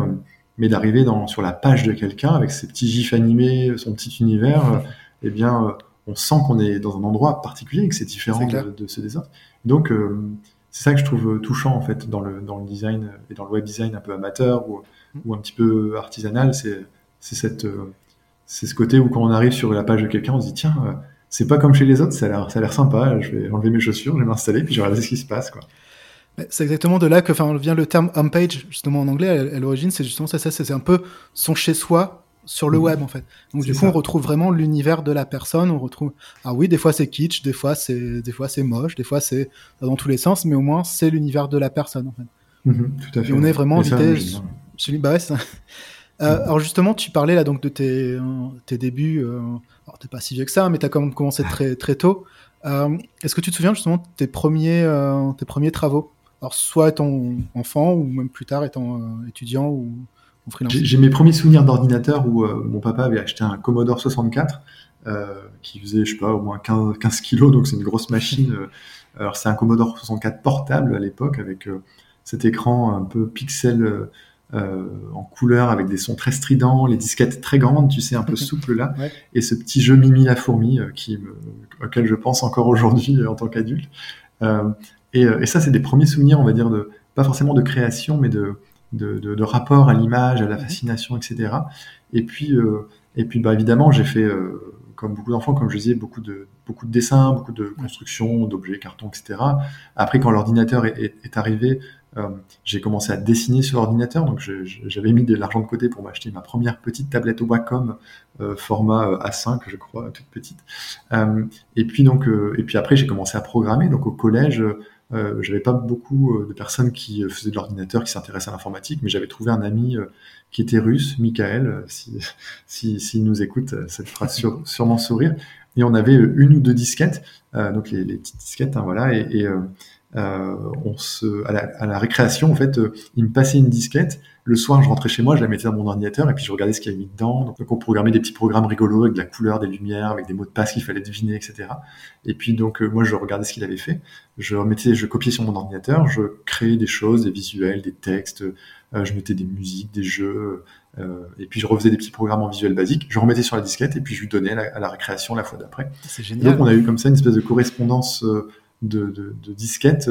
Speaker 3: mais d'arriver sur la page de quelqu'un avec ses petits gifs animés, son petit univers, euh, eh bien, euh, on sent qu'on est dans un endroit particulier et que c'est différent de, de, ceux des autres. Donc, euh, c'est ça que je trouve touchant en fait dans le, dans le design et dans le web design un peu amateur ou, ou un petit peu artisanal. C'est cette c'est ce côté où quand on arrive sur la page de quelqu'un, on se dit tiens, c'est pas comme chez les autres, ça a l'air ça a l'air sympa. Je vais enlever mes chaussures, je vais m'installer puis je vais regarder ce qui se passe quoi.
Speaker 1: C'est exactement de là que enfin, vient le terme homepage, justement en anglais, à, l'origine, c'est justement ça, ça c'est un peu son chez-soi sur le mmh. web en fait. Donc du coup, on retrouve vraiment l'univers de la personne, on retrouve ah oui, des fois c'est kitsch, des fois c'est des fois c'est moche, des fois c'est dans tous les sens, mais au moins c'est l'univers de la personne en fait.
Speaker 3: Mmh, tout à fait.
Speaker 1: Et on est vraiment invité bah ouais, ça. Euh, alors justement, tu parlais là donc de tes, euh, tes débuts. Euh, alors t'es pas si vieux que ça, mais t'as quand même commencé très très tôt. Euh, Est-ce que tu te souviens justement de tes premiers tes premiers travaux? Alors, soit étant enfant ou même plus tard étant étudiant ou, freelance
Speaker 3: J'ai mes premiers souvenirs d'ordinateur où euh, mon papa avait acheté un Commodore 64 euh, qui faisait, je sais pas, au moins 15, 15 kilos, donc c'est une grosse machine. alors, c'est un Commodore 64 portable à l'époque avec cet écran un peu pixel. en couleur avec des sons très stridents, les disquettes très grandes, tu sais, un peu souples là, et ce petit jeu Mimi la fourmi qui auquel je pense encore aujourd'hui en tant qu'adulte. Euh, et, ça, c'est des premiers souvenirs, on va dire, de, pas forcément de création, mais de, de, rapport à l'image, à la fascination, etc. Et puis, euh, et puis bah, évidemment, j'ai fait, euh, comme beaucoup d'enfants, comme je disais, beaucoup de, beaucoup de dessins, beaucoup de constructions, d'objets, cartons, etc. Après, quand l'ordinateur est, arrivé, j'ai commencé à dessiner sur l'ordinateur, donc j'avais mis de l'argent de côté pour m'acheter ma première petite tablette Wacom format A5, je crois, toute petite. et puis donc, et puis après j'ai commencé à programmer. Donc au collège, euh, j'avais pas beaucoup euh, de personnes qui euh, faisaient de l'ordinateur, qui s'intéressaient à l'informatique, mais j'avais trouvé un ami qui était russe, Michael, si, si, s'il nous écoute, ça te fera sûrement sourire. Et on avait une ou deux disquettes, donc les, les, petites disquettes, hein, voilà, et, et euh, on se, à la, à, la, récréation, en fait, il me passait une disquette le soir, je rentrais chez moi, je la mettais dans mon ordinateur et puis je regardais ce qu'il y avait mis dedans. Donc, on programmait des petits programmes rigolos avec de la couleur, des lumières, avec des mots de passe qu'il fallait deviner, etc. Et puis donc, euh, moi, je regardais ce qu'il avait fait. Je remettais, je copiais sur mon ordinateur, je créais des choses, des visuels, des textes, euh, je mettais des musiques, des jeux, euh, et puis je refaisais des petits programmes en visuel basique. Je remettais sur la disquette et puis je lui donnais à la, récréation la fois d'après.
Speaker 1: C'est génial.
Speaker 3: Donc, on a eu comme ça une espèce de correspondance de, de, de disquettes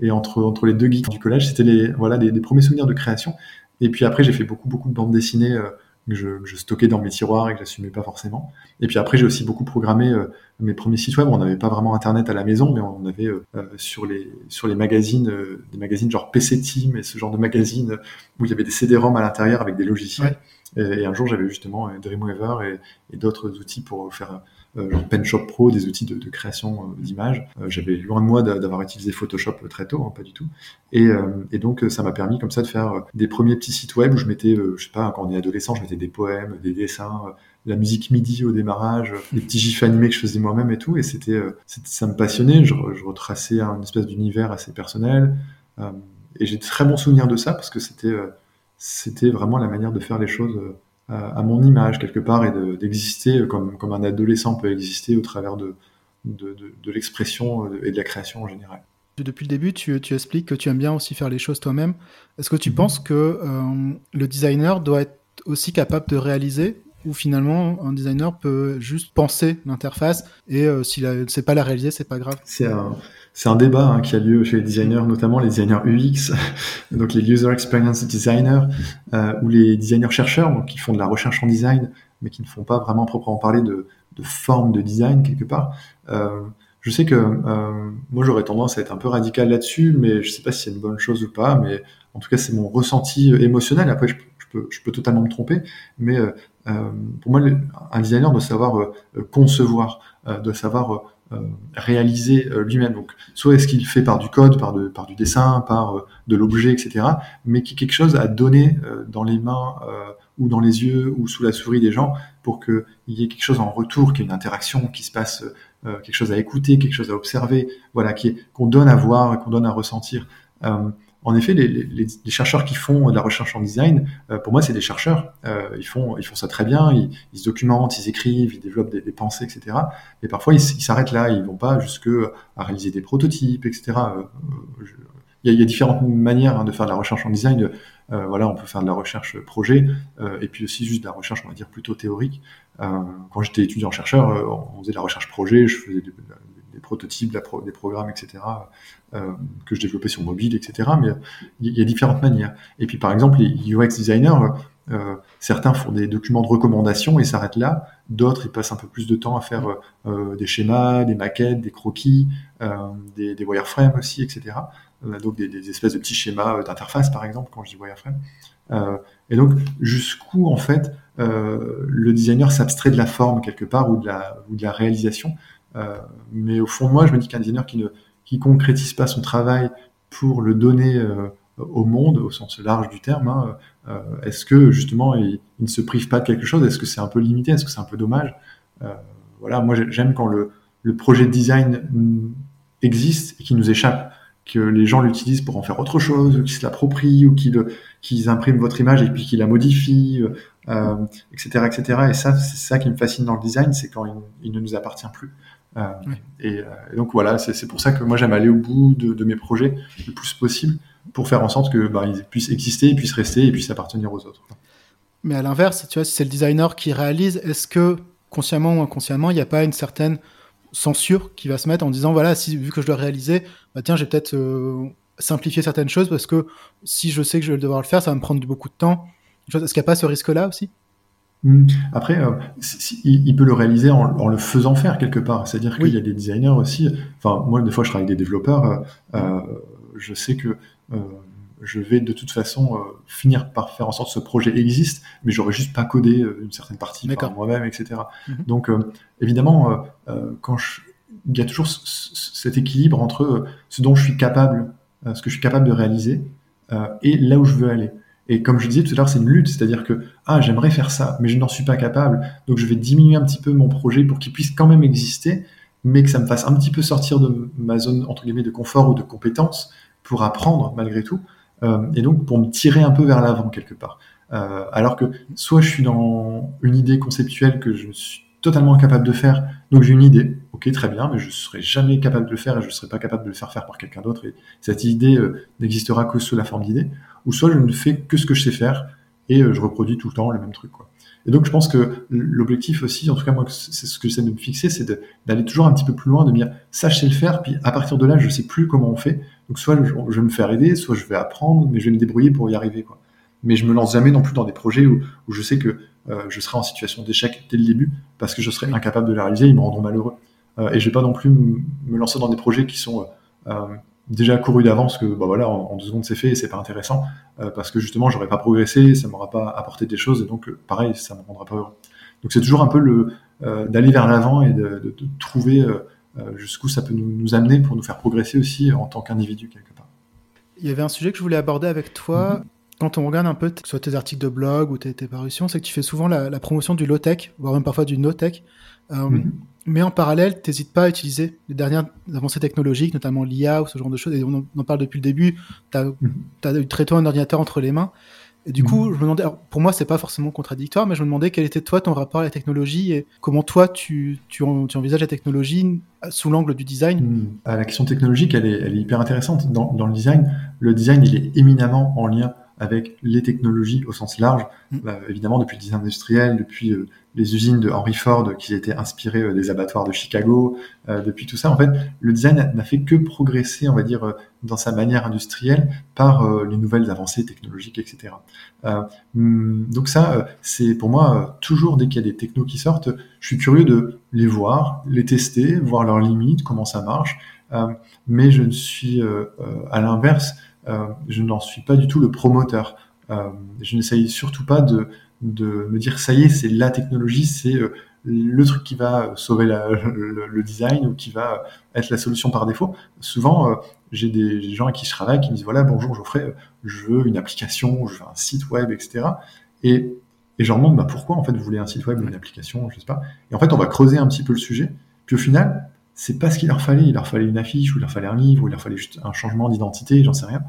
Speaker 3: et entre, entre les deux geeks du collège, c'était les, voilà, des, premiers souvenirs de création. Et puis après, j'ai fait beaucoup, beaucoup de bandes dessinées euh, que, je, je, stockais dans mes tiroirs et que j'assumais pas forcément. Et puis après, j'ai aussi beaucoup programmé euh, mes premiers sites web. On n'avait pas vraiment Internet à la maison, mais on avait euh, sur, les, sur les magazines, des magazines genre PC Team et ce genre de magazines où il y avait des CD-ROM à l'intérieur avec des logiciels. Et, un jour, j'avais justement Dreamweaver et, et d'autres outils pour faire euh, genre PenShop Pro, des outils de, création euh, d'images. Euh, j'avais loin de moi d'avoir utilisé Photoshop très tôt, hein, pas du tout. Et, donc ça m'a permis comme ça de faire des premiers petits sites web où je mettais, je sais pas, quand on est adolescent, je mettais des poèmes, des dessins, la musique MIDI au démarrage, des petits gifs animés que je faisais moi-même et tout. Et c'était, ça me passionnait. Je, retraçais un espèce d'univers assez personnel. et j'ai de très bons souvenirs de ça parce que c'était, c'était vraiment la manière de faire les choses à, mon image quelque part et d'exister comme, comme un adolescent peut exister au travers de, de, de, l'expression et de la création en général.
Speaker 1: Depuis le début, tu, expliques que tu aimes bien aussi faire les choses toi-même. Est-ce que tu mhm. penses que euh, le designer doit être aussi capable de réaliser ou finalement un designer peut juste penser l'interface et euh, s'il ne sait pas la réaliser, c'est pas grave?
Speaker 3: C'est un, c'est un débat hein, qui a lieu chez les designers, notamment les designers UX, donc les User Experience Designers, euh, ou les designers chercheurs, qui font de la recherche en design, mais qui ne font pas vraiment proprement parler de, de forme de design quelque part. Euh, je sais que euh, moi j'aurais tendance à être un peu radical là-dessus, mais je sais pas si c'est une bonne chose ou pas, mais en tout cas c'est mon ressenti émotionnel. Après je, peux, je peux, totalement me tromper, mais euh, pour moi un designer doit savoir concevoir, doit savoir réaliser lui-même. Donc soit est-ce qu'il fait par du code, par, de, par du dessin, par de l'objet, etc., mais qui quelque chose à donner dans les mains ou dans les yeux ou sous la souris des gens pour qu'il y ait quelque chose en retour, qu'il y ait une interaction, qui se passe euh, quelque chose à écouter, quelque chose à observer, voilà, qu'on donne à voir, qu'on donne à ressentir. Euh, en effet, les, chercheurs qui font de la recherche en design, euh, pour moi, c'est des chercheurs. Euh, ils font, ils font ça très bien. Ils, se documentent, ils écrivent, ils développent des, pensées, etc. Et parfois, ils s'arrêtent là. Ils vont pas jusque à réaliser des prototypes, etc. Il y, a différentes manières hein, de faire de la recherche en design. Euh, voilà, on peut faire de la recherche projet euh, et puis aussi juste de la recherche, on va dire plutôt théorique. Euh, quand j'étais étudiant chercheur, on faisait de la recherche projet, je faisais des, prototypes, des programmes, etc. que je développais sur mobile, etc. Mais il y a différentes manières. Et puis par exemple, les UX designers, euh, certains font des documents de recommandation et s'arrêtent là. D'autres, ils passent un peu plus de temps à faire euh, des schémas, des maquettes, des croquis, euh, des, wireframes aussi, etc. Euh, donc des, espèces de petits schémas d'interface, par exemple, quand je dis wireframe. Euh, et donc, jusqu'où, en fait, le designer s'abstrait de la forme, quelque part, ou de la réalisation? Mais au fond, moi, je me dis qu'un designer qui ne qui concrétise pas son travail pour le donner au monde, au sens large du terme, hein, euh, est-ce que justement il, ne se prive pas de quelque chose? Est-ce que c'est un peu limité? Est-ce que c'est un peu dommage? Euh, Voilà, moi j'aime quand le, le, projet de design existe et qui nous échappe, que les gens l'utilisent pour en faire autre chose, qu'ils se l'approprient ou qu'ils impriment votre image et puis qu'ils la modifient, euh, etc., etc. Et ça, c'est ça qui me fascine dans le design, c'est quand il, ne nous appartient plus. Euh, et, donc voilà, c'est pour ça que moi j'aime aller au bout de, de, mes projets le plus possible pour faire en sorte que bah, ils puissent exister, ils puissent rester et puissent appartenir aux autres.
Speaker 1: Mais à l'inverse, tu vois, si c'est le designer qui réalise, est-ce que consciemment ou inconsciemment, il n'y a pas une certaine censure qui va se mettre en disant voilà, si vu que je dois réaliser, bah tiens, j'ai peut-être euh, simplifié certaines choses parce que si je sais que je vais devoir le faire, ça va me prendre beaucoup de temps. Est-ce qu'il n'y a pas ce risque-là aussi?
Speaker 3: Après, euh, il, peut le réaliser en, le faisant faire quelque part. C'est-à-dire qu'il y a des designers aussi. Enfin, moi, des fois, je travaille avec des développeurs. Euh, je sais que euh, je vais de toute façon euh, finir par faire en sorte que ce projet existe, mais j'aurais juste pas codé euh, une certaine partie par moi-même, etc. Mhm. Donc évidemment, quand je... il y a toujours cet équilibre entre ce dont je suis capable, ce que je suis capable de réaliser, et là où je veux aller. Et comme je disais tout à l'heure, c'est une lutte, c'est-à-dire que ah j'aimerais faire ça, mais je n'en suis pas capable, donc je vais diminuer un petit peu mon projet pour qu'il puisse quand même exister, mais que ça me fasse un petit peu sortir de ma zone entre guillemets de confort ou de compétence pour apprendre malgré tout, euh, et donc pour me tirer un peu vers l'avant quelque part. Euh, alors que soit je suis dans une idée conceptuelle que je suis totalement incapable de faire, donc j'ai une idée, ok très bien, mais je serai jamais capable de le faire et je ne serai pas capable de le faire faire par quelqu'un d'autre, et cette idée euh, n'existera que sous la forme d'idée, ou soit je ne fais que ce que je sais faire et je reproduis tout le temps le même truc. Quoi. Et donc, je pense que l'objectif aussi, en tout cas, moi, c'est ce que j'essaie de me fixer, c'est d'aller toujours un petit peu plus loin, de me dire, ça, je sais le faire, puis à partir de là, je sais plus comment on fait. Donc, soit je, vais me faire aider, soit je vais apprendre, mais je vais me débrouiller pour y arriver, quoi. Mais je me lance jamais non plus dans des projets où, où je sais que euh, je serai en situation d'échec dès le début, parce que je serai incapable de les réaliser, ils me rendront malheureux. Euh, et je vais pas non plus me lancer dans des projets qui sont euh, déjà couru d'avance que bah voilà en, deux secondes c'est fait et c'est pas intéressant euh, parce que justement j'aurais pas progressé ça m'aura pas apporté des choses et donc euh, pareil ça me rendra pas heureux donc c'est toujours un peu le euh, d'aller vers l'avant et de, de, de trouver jusqu'où ça peut nous, nous, amener pour nous faire progresser aussi en tant qu'individu quelque part
Speaker 1: il y avait un sujet que je voulais aborder avec toi mm-hmm. Quand on regarde un peu soit tes articles de blog ou tes, tes parutions, c'est que tu fais souvent la, la promotion du low-tech, voire même parfois du no-tech. Euh, mm-hmm. Mais en parallèle, n'hésites pas à utiliser les dernières avancées technologiques, notamment l'IA ou ce genre de choses. Et on en, parle depuis le début. Tu as, mhm. eu très tôt un ordinateur entre les mains. Et du coup, je me demandais, pour moi, c'est pas forcément contradictoire, mais je me demandais quel était toi ton rapport à la technologie et comment toi tu, tu, envisages la technologie sous l'angle du design? Hmm.
Speaker 3: Ah, la question technologique, elle est, elle est hyper intéressante. Dans, dans, le design, le design, il est éminemment en lien avec les technologies au sens large. Hmm. Bah, évidemment, depuis le design industriel, depuis euh, les usines de Henry Ford qui étaient inspirées euh, des abattoirs de Chicago, euh, depuis tout ça, en fait, le design n'a fait que progresser, on va dire, euh, dans sa manière industrielle par les nouvelles avancées technologiques, etc. Hmm, donc ça, c'est pour moi toujours dès qu'il y a des technos qui sortent, je suis curieux de les voir, les tester, voir leurs limites, comment ça marche. mais je ne suis, à l'inverse, je n'en suis pas du tout le promoteur. je n'essaye surtout pas de de me dire ça y est, c'est la technologie, c'est euh, le truc qui va sauver le, design ou qui va être la solution par défaut. Souvent, euh, j'ai des, gens à qui je travaille qui me disent voilà, bonjour Geoffrey, je veux une application, je veux un site web, etc. Et, et je leur demande bah, pourquoi en fait vous voulez un site web ou une application, je sais pas. Et en fait, on va creuser un petit peu le sujet. Puis au final, c'est pas ce qu'il leur fallait. Il leur fallait une affiche, ou il leur fallait un livre, ou il leur fallait juste un changement d'identité, j'en sais rien.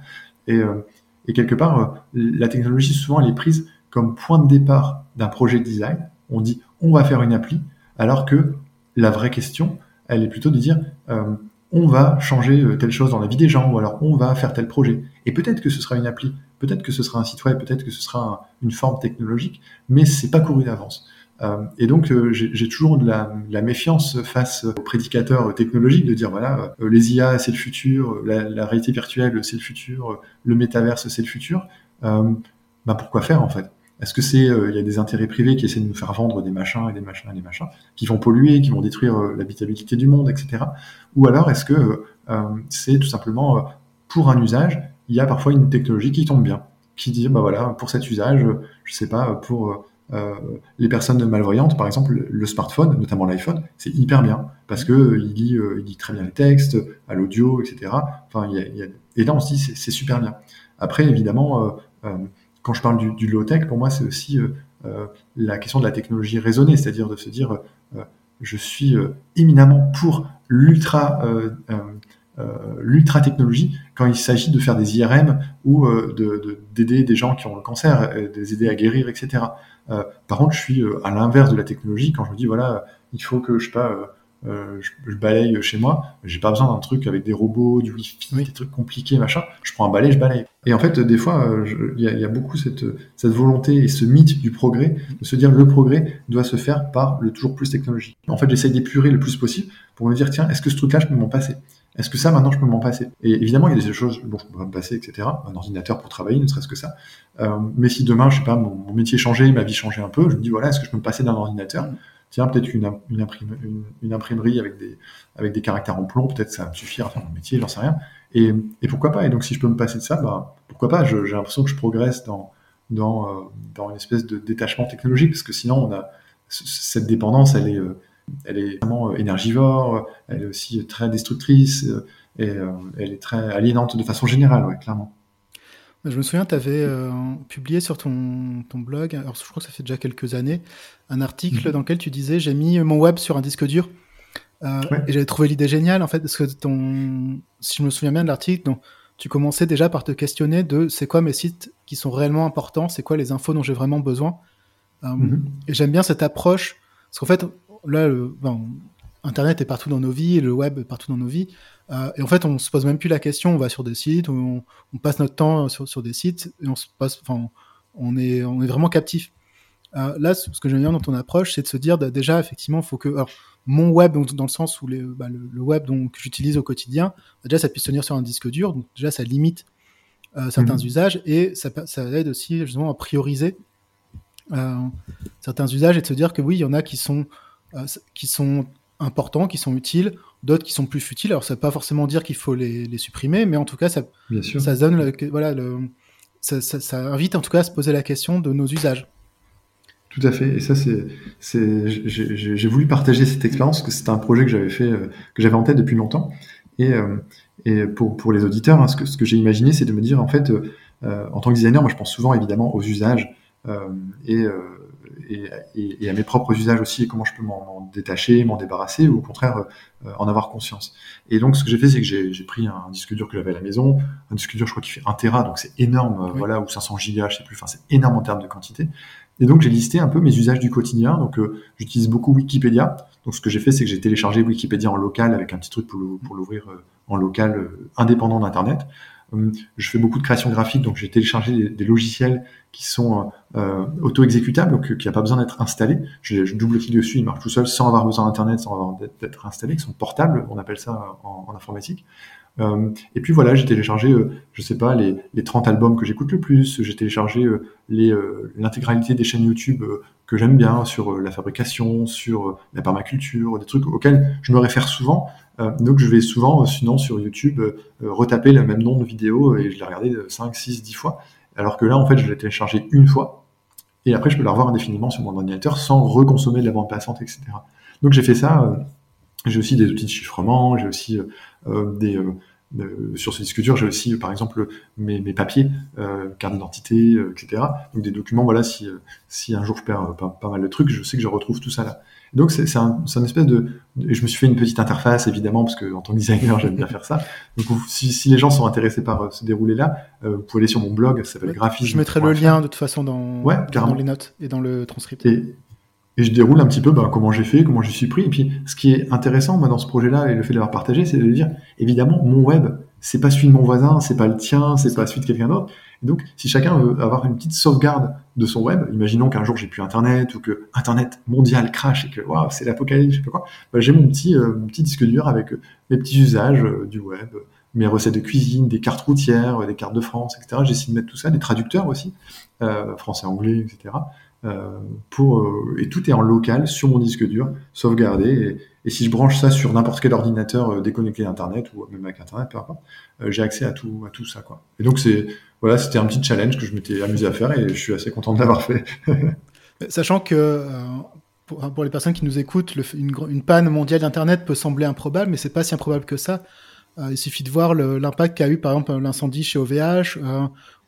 Speaker 3: Et, euh, quelque part, la technologie souvent elle est prise comme point de départ d'un projet de design. On dit on va faire une appli, alors que la vraie question, elle est plutôt de dire euh, on va changer euh, telle chose dans la vie des gens, ou alors on va faire tel projet. Et peut-être que ce sera une appli, peut-être que ce sera un site web, peut-être que ce sera une forme technologique, mais c'est pas couru d'avance. Euh, et donc j'ai toujours de la, méfiance face aux prédicateurs technologiques de dire voilà les IA c'est le futur, la, réalité virtuelle c'est le futur, le métaverse c'est le futur. bah pourquoi faire en fait? Est-ce que c'est euh, il y a des intérêts privés qui essaient de nous faire vendre des machins et des machins et des machins qui vont polluer, qui vont détruire euh, l'habitabilité du monde, etc. Ou alors est-ce que euh, c'est tout simplement pour un usage, il y a parfois une technologie qui tombe bien, qui dit bah voilà pour cet usage, je sais pas pour les personnes malvoyantes, par exemple, le smartphone, notamment l'iPhone, c'est hyper bien parce que il lit, il lit très bien les textes, à l'audio, etc. Enfin, il y a, et là on se dit c'est super bien. Après, évidemment, quand je parle du, low-tech, pour moi, c'est aussi euh, euh, la question de la technologie raisonnée, c'est-à-dire de se dire, euh, je suis éminemment pour l'ultra l'ultra technologie quand il s'agit de faire des IRM ou d'aider des gens qui ont le cancer, de les aider à guérir, etc. par contre, je suis à l'inverse de la technologie quand je me dis voilà, il faut que je sais pas euh, je, balaye chez moi, j'ai pas besoin d'un truc avec des robots, du wifi, des trucs compliqués, machin. Je prends un balai, je balaye. Et en fait, des fois, euh, il y, a beaucoup cette, cette volonté et ce mythe du progrès, de se dire le progrès doit se faire par le toujours plus technologique. En fait, j'essaye d'épurer le plus possible pour me dire, tiens, est-ce que ce truc-là, je peux m'en passer? Est-ce que ça, maintenant, je peux m'en passer? Et évidemment, il y a des choses dont je peux me passer, etc. Un ordinateur pour travailler, ne serait-ce que ça. Euh, mais si demain, je sais pas, mon, mon, métier changeait, ma vie changeait un peu, je me dis, voilà, est-ce que je peux me passer d'un ordinateur? Tiens, peut-être une, une, imprimerie avec des, avec des caractères en plomb, peut-être ça me suffit à faire mon métier, j'en sais rien. Et, et, pourquoi pas? Et donc, si je peux me passer de ça, bah, pourquoi pas? J'ai l'impression que je progresse dans, dans, euh, dans, une espèce de détachement technologique, parce que sinon, on a cette dépendance, elle est, euh, elle est vraiment euh, énergivore, elle est aussi très destructrice, et elle est très aliénante de façon générale, ouais, clairement.
Speaker 1: Je me souviens, tu avais euh, publié sur ton, ton, blog, alors je crois que ça fait déjà quelques années, un article mhm. dans lequel tu disais j'ai mis mon web sur un disque dur. Euh, et j'avais trouvé l'idée géniale en fait, parce que ton, si je me souviens bien de l'article, tu commençais déjà par te questionner de c'est quoi mes sites qui sont réellement importants, c'est quoi les infos dont j'ai vraiment besoin. Euh, mhm. Et j'aime bien cette approche, parce qu'en fait, là, Internet est partout dans nos vies, le web est partout dans nos vies. Euh, et en fait, on se pose même plus la question. On va sur des sites, on, on passe notre temps sur, sur, des sites et on se passe, enfin, on est, on est vraiment captif. Euh, là, ce que j'aime bien dans ton approche, c'est de se dire déjà, effectivement, faut que alors, mon web, donc dans le sens où les, bah, le, web donc, que j'utilise au quotidien, déjà, ça puisse tenir sur un disque dur. Donc déjà, ça limite euh, certains mhm. usages et ça, ça, aide aussi justement à prioriser certains usages et de se dire que oui, il y en a qui sont qui sont importants, qui sont utiles, d'autres qui sont plus futiles. Alors, ça ne veut pas forcément dire qu'il faut les, les, supprimer, mais en tout cas, ça, ça donne, le, voilà, le, ça, ça, ça, invite en tout cas à se poser la question de nos usages.
Speaker 3: Tout à fait. Et ça, c'est, j'ai voulu partager cette expérience parce que c'était un projet que j'avais fait, euh, que j'avais en tête depuis longtemps. Et, euh, et pour, pour les auditeurs, hein, ce que, ce que j'ai imaginé, c'est de me dire, en fait, euh, en tant que designer, moi, je pense souvent évidemment aux usages et et, à mes propres usages aussi, et comment je peux m'en détacher, m'en débarrasser, ou au contraire en avoir conscience. Et donc ce que j'ai fait, c'est que j'ai pris un disque dur que j'avais à la maison, un disque dur je crois qui fait 1 Tera, donc c'est énorme, voilà, ou 500 gigas, je sais plus, enfin c'est énorme en termes de quantité. Et donc j'ai listé un peu mes usages du quotidien. Donc j'utilise beaucoup Wikipédia. Donc ce que j'ai fait, c'est que j'ai téléchargé Wikipédia en local avec un petit truc pour l'ouvrir en local indépendant d'Internet. Hum, je fais beaucoup de création graphique, donc j'ai téléchargé des, logiciels qui sont euh, auto-exécutables, donc qui n'a pas besoin d'être installé. Je, double-clique dessus, il marche tout seul sans avoir besoin d'Internet, sans avoir d'être installé, qui sont portables, on appelle ça en, informatique. Euh, et puis voilà, j'ai téléchargé, euh, je sais pas, les, les 30 albums que j'écoute le plus. J'ai téléchargé euh, l'intégralité des chaînes YouTube que j'aime bien sur la fabrication, sur la permaculture, des trucs auxquels je me réfère souvent. Donc je vais souvent, sinon sur YouTube, retaper le même nom de vidéo et je l'ai regardé 5, 6, 10 fois. Alors que là, en fait, je l'ai téléchargé une fois et après je peux la revoir indéfiniment sur mon ordinateur sans reconsommer de la bande passante, etc. Donc j'ai fait ça. j'ai aussi des outils de chiffrement, j'ai aussi des euh, sur ce disque dur, j'ai aussi, par exemple, mes, mes papiers, euh, carte d'identité, euh, etc. Donc des documents, voilà, si, si un jour je perds pas, mal de trucs, je sais que je retrouve tout ça là. Donc c'est un, un, espèce de, je me suis fait une petite interface évidemment parce que en tant que designer j'aime bien faire ça. Donc si, si, les gens sont intéressés par ce déroulé là, vous pouvez aller sur mon blog, ça s'appelle graphisme.
Speaker 1: Je mettrai le lien de toute façon dans, dans les notes et dans le transcript.
Speaker 3: Et, et je déroule un petit peu ben, comment j'ai fait, comment je suis pris. Et puis, ce qui est intéressant moi, dans ce projet-là et le fait de l'avoir partagé, c'est de dire, évidemment, mon web, c'est pas celui de mon voisin, c'est pas le tien, c'est pas celui de quelqu'un d'autre. Et donc, si chacun veut avoir une petite sauvegarde de son web, imaginons qu'un jour j'ai plus Internet ou que Internet mondial crash et que waouh, c'est l'apocalypse, je sais pas quoi, ben, j'ai mon petit, euh, petit disque dur avec euh, mes petits usages euh, du web, mes recettes de cuisine, des cartes routières, des cartes de France, etc. J'essaie de mettre tout ça, des traducteurs aussi, français-anglais, etc. Euh, pour, euh, et tout est en local sur mon disque dur, sauvegardé. Et, si je branche ça sur n'importe quel ordinateur euh, déconnecté d'Internet ou même avec Internet, j'ai accès à tout, à tout ça. Quoi. Et donc, c'est, voilà, c'était un petit challenge que je m'étais amusé à faire et je suis assez content de l'avoir fait.
Speaker 1: Sachant que pour, les personnes qui nous écoutent, une, une, panne mondiale d'Internet peut sembler improbable, mais c'est pas si improbable que ça. il suffit de voir l'impact qu'a eu par exemple l'incendie chez OVH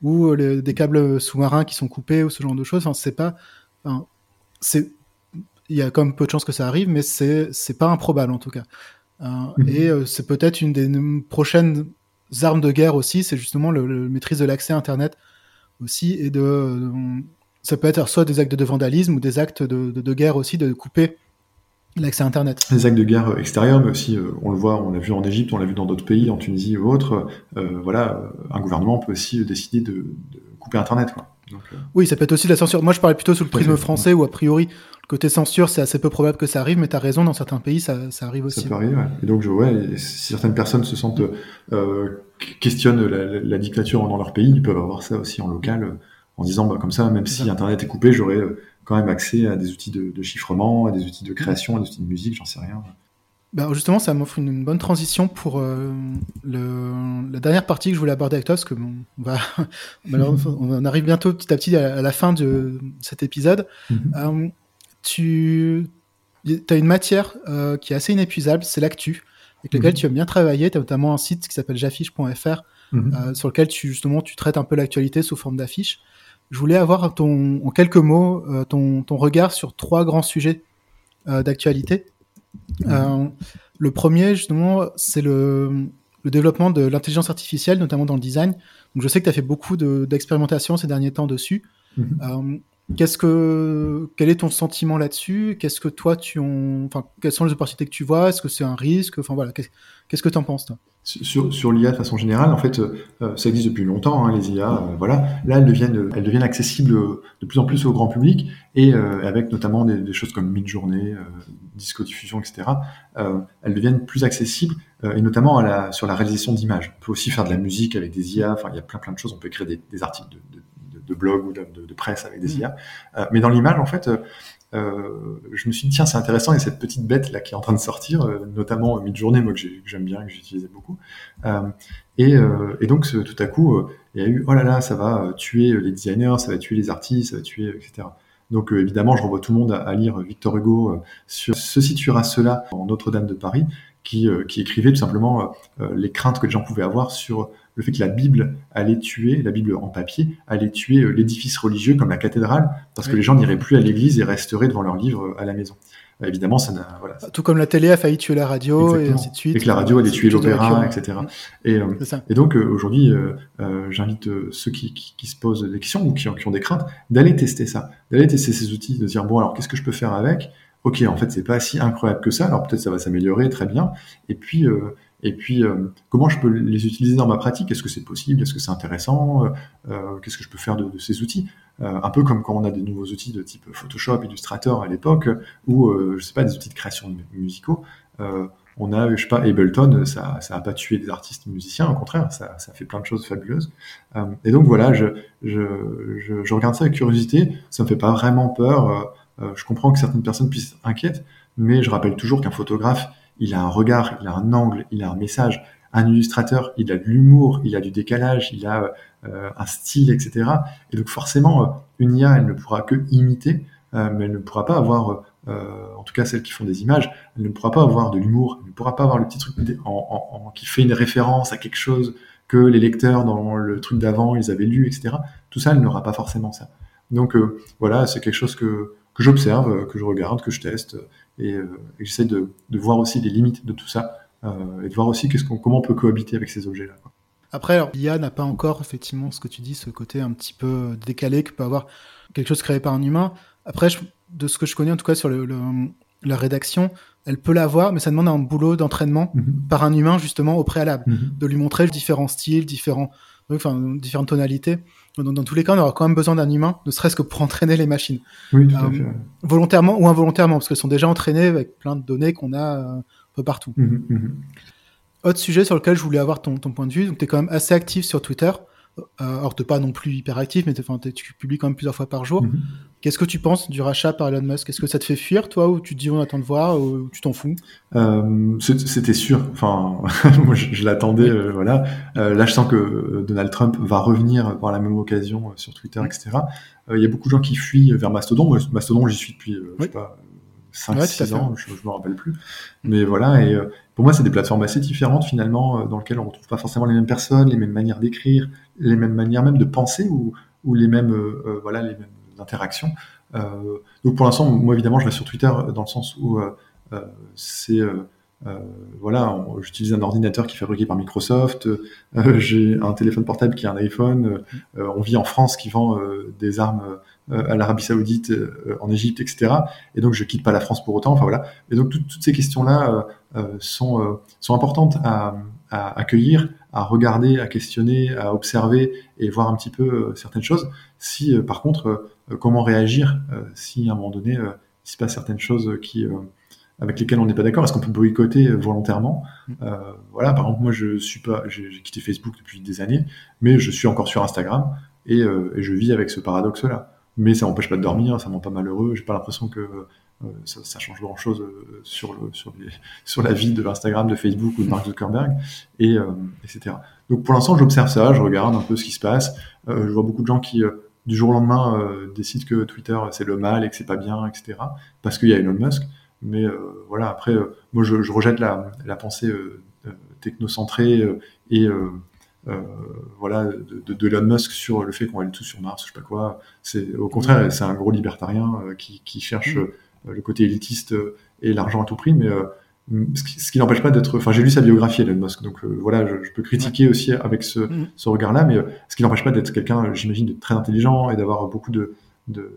Speaker 1: ou des câbles sous-marins qui sont coupés ou ce genre de choses. Enfin, c'est pas, c'est, il y a quand même peu de chances que ça arrive, mais c'est c'est pas improbable en tout cas. Euh, mhm. Et euh, c'est peut-être une des prochaines armes de guerre aussi, c'est justement le, maîtrise de l'accès Internet aussi et de, ça peut être soit des actes de vandalisme ou des actes de, de, de guerre aussi, de couper L'accès à Internet.
Speaker 3: Les actes de guerre extérieurs, mais aussi, euh, on le voit, on l'a vu en Égypte, on l'a vu dans d'autres pays, en Tunisie ou autres. Euh, voilà, un gouvernement peut aussi décider de, de couper Internet. Quoi.
Speaker 1: Donc, euh... Oui, ça peut être aussi la censure. Moi, je parlais plutôt sous le prisme français, où a priori, le côté censure, c'est assez peu probable que ça arrive, mais tu as raison, dans certains pays, ça, ça arrive aussi.
Speaker 3: Ça peut arriver, ouais. Et donc, je, ouais, si certaines personnes se sentent, euh, questionnent la, la, dictature dans leur pays, ils peuvent avoir ça aussi en local, en disant, bah, comme ça, même si Internet est coupé, j'aurais quand même accès à des outils de, chiffrement, à des outils de création, à des outils de musique, j'en sais rien.
Speaker 1: Bah justement, ça m'offre une, bonne transition pour euh, le, la dernière partie que je voulais aborder avec toi, parce que bon, on, va, on arrive bientôt petit à petit à, la fin de cet épisode. Mhm. Euh, tu as une matière euh, qui est assez inépuisable, c'est l'actu, avec laquelle mhm. tu as bien travaillé. Tu as notamment un site qui s'appelle jaffiche.fr, mhm. sur lequel tu, justement tu traites un peu l'actualité sous forme d'affiches. Je voulais avoir ton, en quelques mots euh, ton, ton, regard sur trois grands sujets euh, d'actualité. Euh, le premier, justement, c'est le, le, développement de l'intelligence artificielle, notamment dans le design. Donc, je sais que tu as fait beaucoup d'expérimentation ces derniers temps dessus. Mm-hmm. Qu'est-ce que, quel est ton sentiment là-dessus? Qu'est-ce que toi tu en, enfin, quelles sont les opportunités que tu vois? Est-ce que c'est un risque? Enfin voilà, qu'est-ce que tu en penses toi?
Speaker 3: Sur, sur l'IA de façon générale, en fait, euh, ça existe depuis longtemps, hein, les IA. Euh, voilà, là, elles deviennent, elles deviennent accessibles de plus en plus au grand public et euh, avec notamment des, choses comme Midjourney, Disco Diffusion, etc. elles deviennent plus accessibles et notamment sur la réalisation d'images. On peut aussi faire de la musique avec des IA. Enfin, il y a plein plein de choses. On peut écrire des, articles de de blog ou de, de, presse avec des mmh. IA. Euh, mais dans l'image, en fait, euh, je me suis dit, tiens, c'est intéressant, il y a cette petite bête là qui est en train de sortir, euh, notamment Midjourney, moi que j'aime bien, que j'utilisais beaucoup. Et, et, donc, tout à coup, il y a eu, oh là là, ça va tuer les designers, ça va tuer les artistes, ça va tuer, etc. Donc évidemment, je renvoie tout le monde à, lire Victor Hugo sur Ce situera cela en Notre-Dame de Paris, qui, qui écrivait tout simplement les craintes que les gens pouvaient avoir sur le fait que la Bible allait tuer, la Bible en papier, allait tuer l'édifice religieux comme la cathédrale, parce que les gens n'iraient plus à l'église et resteraient devant leurs livres à la maison. Évidemment, ça n'a. Voilà.
Speaker 1: Tout comme la télé a failli tuer la radio et ainsi de suite.
Speaker 3: Et que la radio allait tuer l'opéra, etc. Et, euh, et donc euh, aujourd'hui, euh, j'invite ceux qui, qui, se posent des questions ou qui, qui ont des craintes d'aller tester ça, d'aller tester ces outils, de dire bon alors qu'est-ce que je peux faire avec? Ok, en fait c'est pas si incroyable que ça. Alors peut-être ça va s'améliorer, très bien. Et puis et puis, comment je peux les utiliser dans ma pratique? Est-ce que c'est possible? Est-ce que c'est intéressant? Euh, Qu'est-ce que je peux faire de, ces outils? Euh, un peu comme quand on a des nouveaux outils de type Photoshop, Illustrator à l'époque, ou euh, je sais pas des outils de création musicaux. Euh, on a, je sais pas, Ableton, ça, ça a pas tué des artistes musiciens, au contraire, ça, ça fait plein de choses fabuleuses. et donc voilà, je, je, je, je, regarde ça avec curiosité. Ça me fait pas vraiment peur. Je comprends que certaines personnes puissent inquiètes, mais je rappelle toujours qu'un photographe, il a un regard, il a un angle, il a un message. Un illustrateur, il a de l'humour, il a du décalage, il a euh, un style, etc. Et donc forcément, euh, une IA, elle ne pourra que imiter, euh, mais elle ne pourra pas avoir, en tout cas celles qui font des images, elle ne pourra pas avoir de l'humour, elle ne pourra pas avoir le petit truc qui fait une référence à quelque chose que les lecteurs dans le truc d'avant, ils avaient lu, etc. Tout ça, elle n'aura pas forcément ça. Donc voilà, c'est quelque chose que, que j'observe, que je regarde, que je teste, et, j'essaie de, de, voir aussi les limites de tout ça, et de voir aussi qu'est-ce qu'on, comment on peut cohabiter avec ces objets-là.
Speaker 1: Après, l'IA n'a pas encore, effectivement, ce que tu dis, ce côté un petit peu décalé que peut avoir quelque chose créé par un humain. Après, de ce que je connais, en tout cas, sur le, la rédaction, elle peut l'avoir, mais ça demande un boulot d'entraînement mhm. par un humain, justement, au préalable. Mhm. De lui montrer différents styles, différents, enfin, différentes tonalités. Dans, tous les cas, on aura quand même besoin d'un humain, ne serait-ce que pour entraîner les machines.
Speaker 3: Oui, tout à fait. Euh,
Speaker 1: volontairement ou involontairement, parce qu'elles sont déjà entraînées avec plein de données qu'on a euh, un peu partout.
Speaker 3: Mhm,
Speaker 1: autre sujet sur lequel je voulais avoir ton, ton point de vue, donc tu es quand même assez actif sur Twitter. Euh, alors, tu pas non plus hyper actif, mais tu publies quand même plusieurs fois par jour. Mhm. Qu'est-ce que tu penses du rachat par Elon Musk? Est-ce que ça te fait fuir, toi, ou tu te dis on attend de voir, ou tu t'en fous?
Speaker 3: Euh, C'était sûr. Enfin, moi, je, l'attendais. Euh, voilà. Euh, là, je sens que Donald Trump va revenir par la même occasion sur Twitter, etc. Il y a beaucoup de gens qui fuient vers Mastodon. Moi, Mastodon, j'y suis depuis, je sais pas, 5-6 ans, je, je me rappelle plus. Mais voilà, et pour moi, c'est des plateformes assez différentes finalement, dans lesquelles on retrouve pas forcément les mêmes personnes, les mêmes manières d'écrire, les mêmes manières même de penser ou, ou les mêmes, voilà, les mêmes interactions. Euh, donc pour l'instant, moi évidemment, je vais sur Twitter dans le sens où euh, euh, c'est voilà, j'utilise un ordinateur qui est fabriqué par Microsoft, j'ai un téléphone portable qui est un iPhone, on vit en France qui vend des armes à l'Arabie Saoudite, en Égypte, etc. Et donc je quitte pas la France pour autant. Enfin voilà. Et donc toutes ces questions-là sont sont importantes à, accueillir, à regarder, à questionner, à observer et voir un petit peu certaines choses. Si par contre euh, comment réagir euh, si à un moment donné euh, il se passe certaines choses qui avec lesquelles on n'est pas d'accord Est-ce qu'on peut boycotter volontairement mm. Voilà, par exemple, moi, je suis pas, j'ai quitté Facebook depuis des années, mais je suis encore sur Instagram et, je vis avec ce paradoxe-là. Mais ça m'empêche pas de dormir, ça m'en pas malheureux. J'ai pas l'impression que ça, change grand-chose sur, le, sur, sur la vie de Instagram, de Facebook ou de Mark Zuckerberg, et, etc. Donc pour l'instant, j'observe ça, je regarde un peu ce qui se passe. je vois beaucoup de gens qui du jour au lendemain euh, décide que Twitter c'est le mal et que c'est pas bien, etc. Parce qu'il y a Elon Musk. Mais euh, voilà, après, euh, moi je, rejette la, pensée technocentrée et voilà de, Elon Musk sur le fait qu'on va aller tous sur Mars, je sais pas quoi. C'est au contraire, c'est un gros libertarien qui, qui, cherche mm. le côté élitiste et l'argent à tout prix, mais ce qui, n'empêche pas d'être. Enfin, j'ai lu sa biographie, Elon Musk, donc euh, voilà, je, peux critiquer aussi avec ce, mm. ce regard-là, mais euh, ce qui n'empêche pas d'être quelqu'un, j'imagine, de très intelligent et d'avoir beaucoup de, de,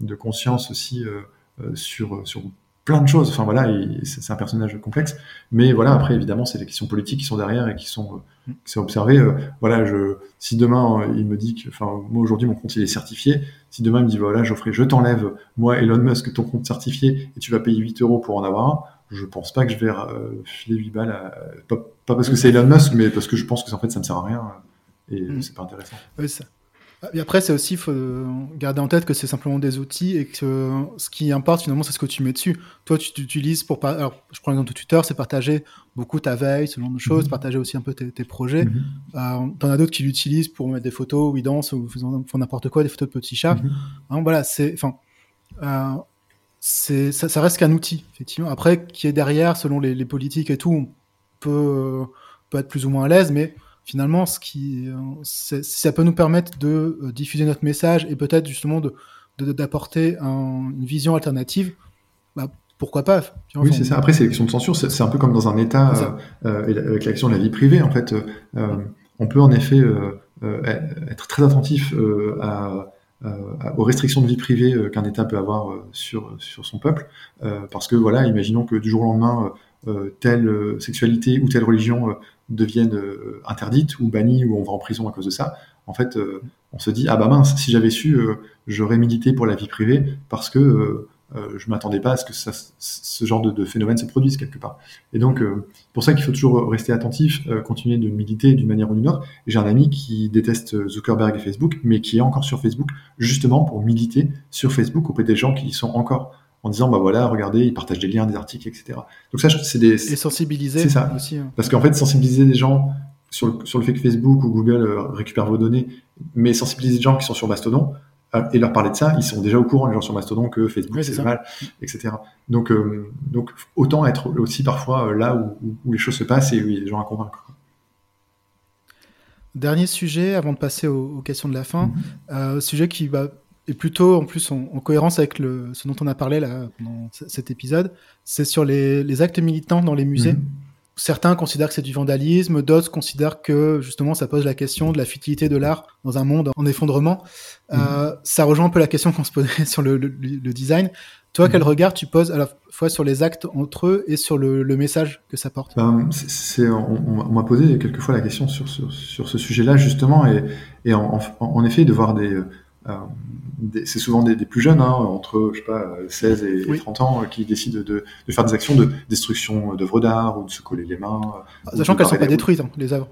Speaker 3: de, conscience aussi euh, sur, sur plein de choses. Enfin voilà, c'est un personnage complexe, mais voilà, après évidemment, c'est les questions politiques qui sont derrière et qui sont, mm. qui sont observées. voilà, je, si demain il me dit que, enfin, moi aujourd'hui mon compte il est certifié, si demain il me dit voilà, Geoffrey, je t'enlève, moi Elon Musk, ton compte certifié et tu vas payer 8 euros pour en avoir un je pense pas que je vais euh, filer 8 balles, à... pas, parce que c'est Elon Musk, mais parce que je pense que en fait ça ne sert à rien et mm. c'est pas intéressant.
Speaker 1: Oui, ça. Et après, c'est aussi, faut garder en tête que c'est simplement des outils et que ce qui importe finalement, c'est ce que tu mets dessus. Toi, tu utilises pour. Alors, je prends l'exemple de Twitter, c'est partager beaucoup ta veille, ce genre de choses, mm-hmm. partager aussi un peu tes, projets. Mm -hmm. euh, T'en as d'autres qui l'utilisent pour mettre des photos où ils dansent ou font n'importe quoi, des photos de petits chats. Mm-hmm. voilà, c'est. Enfin. Euh, ça, ça, reste qu'un outil, effectivement. Après, qui est derrière, selon les, les, politiques et tout, on peut, peut être plus ou moins à l'aise, mais finalement, ce qui, ça peut nous permettre de diffuser notre message et peut-être justement de d'apporter un, une vision alternative. Bah, pourquoi pas
Speaker 3: Oui, c'est ça. Après, c'est l'élection de censure. C'est un peu comme dans un État euh, avec l'action de la vie privée. En fait, euh, on peut en effet être très attentif à euh, aux restrictions de vie privée euh, qu'un État peut avoir euh, sur, sur son peuple. parce que voilà, imaginons que du jour au lendemain, telle sexualité ou telle religion deviennent interdites ou bannies ou on va en prison à cause de ça, en fait, on se dit ah bah mince, si j'avais su, j'aurais milité pour la vie privée parce que euh, je m'attendais pas à ce que ça, ce genre de, de, phénomène se produise quelque part. Et donc, euh, pour ça qu'il faut toujours rester attentif, euh, continuer de militer d'une manière ou d'une autre. J'ai un ami qui déteste Zuckerberg et Facebook, mais qui est encore sur Facebook, justement pour militer sur Facebook auprès des gens qui y sont encore, en disant, bah voilà, regardez, ils partagent des liens, des articles, etc. Donc ça, c'est des...
Speaker 1: Et sensibiliser c'est ça. aussi. Hein.
Speaker 3: Parce qu'en fait, sensibiliser des gens sur le, sur le fait que Facebook ou Google récupèrent vos données, mais sensibiliser des gens qui sont sur Mastodon, euh, et leur parler de ça, ils sont déjà au courant, les gens sur Mastodon, que Facebook c'est mal, etc. Donc, euh, donc autant être aussi parfois euh, là où, où, les choses se passent et où il y a des gens à convaincre.
Speaker 1: Dernier sujet, avant de passer aux, questions de la fin, mm sujet qui bah, est plutôt en plus en, cohérence avec le, ce dont on a parlé là pendant cet épisode, c'est sur les, les, actes militants dans les musées. Mhm certains considèrent que c'est du vandalisme, d'autres considèrent que justement ça pose la question de la futilité de l'art dans un monde en effondrement. Euh, mhm. ça rejoint un peu la question qu'on se posait sur le, design. Toi, quel mhm. regard tu poses à la fois sur les actes entre eux et sur le, message que ça porte?
Speaker 3: Ben, c'est, on, m'a posé quelquefois la question sur, sur, ce sujet-là justement et, et en, en, effet de voir des, c'est souvent des, plus jeunes, hein, entre je sais pas, 16 et, 30 ans, euh, qui décident de, faire des actions de destruction d'œuvres d'art ou de se coller les mains.
Speaker 1: Sachant qu'elles ne sont pas détruites, hein, les œuvres.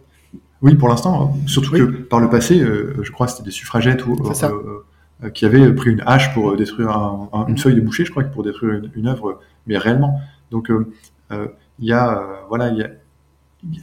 Speaker 3: Oui, pour l'instant, hein. surtout que par le passé, euh, je crois que c'était des suffragettes ou, qui avaient pris une hache pour détruire une mm. feuille de boucher, je crois, pour détruire une, œuvre, mais réellement. Donc, il y a, voilà, il y a,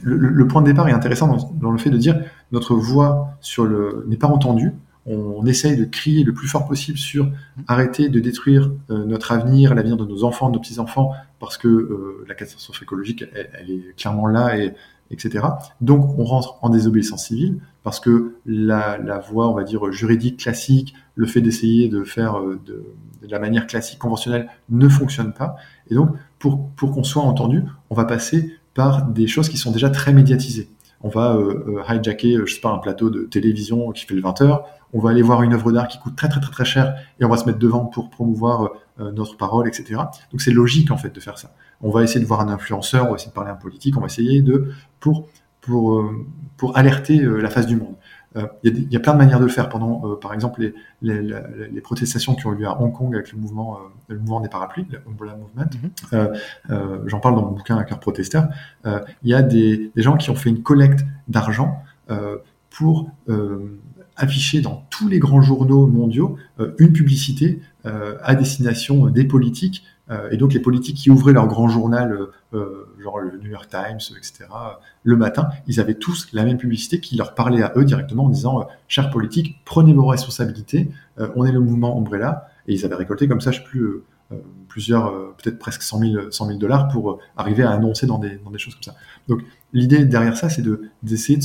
Speaker 3: le, point de départ est intéressant dans, dans, le fait de dire notre voix sur le n'est pas entendue on essaye de crier le plus fort possible sur arrêter de détruire euh, notre avenir, l'avenir de nos enfants, de nos petits-enfants, parce que euh, la catastrophe écologique, elle, est clairement là, et, etc. Donc on rentre en désobéissance civile, parce que la, voie, on va dire, juridique classique, le fait d'essayer de faire euh, de, la manière classique, conventionnelle, ne fonctionne pas. Et donc, pour qu'on soit entendu, on va passer par des choses qui sont déjà très médiatisées on va euh, hijacker, je sais pas, un plateau de télévision qui fait le 20 heures, on va aller voir une œuvre d'art qui coûte très très très très cher et on va se mettre devant pour promouvoir euh, notre parole, etc. Donc c'est logique en fait de faire ça. On va essayer de voir un influenceur, on va essayer de parler à un politique, on va essayer de pour pour euh, pour alerter euh, la face du monde. Il y, a plein de manières de le faire. Pendant, par exemple, les, les, les, protestations qui ont eu lieu à Hong Kong avec le mouvement, le mouvement des parapluies, le Umbrella Movement. Mhm. J'en parle dans mon bouquin Un cœur protesteur. Il y a des, des, gens qui ont fait une collecte d'argent pour afficher dans tous les grands journaux mondiaux euh, une publicité euh, à destination des politiques. Euh, et donc les politiques qui ouvraient leur grand journal, genre le New York Times, etc., le matin, ils avaient tous la même publicité qui leur parlait à eux directement en disant Chers politiques, prenez vos responsabilités, on est le mouvement Umbrella. Et ils avaient récolté comme ça, je sais plus, plusieurs, peut-être presque 100 000, dollars pour arriver à annoncer dans des, des choses comme ça. Donc l'idée derrière ça, c'est d'essayer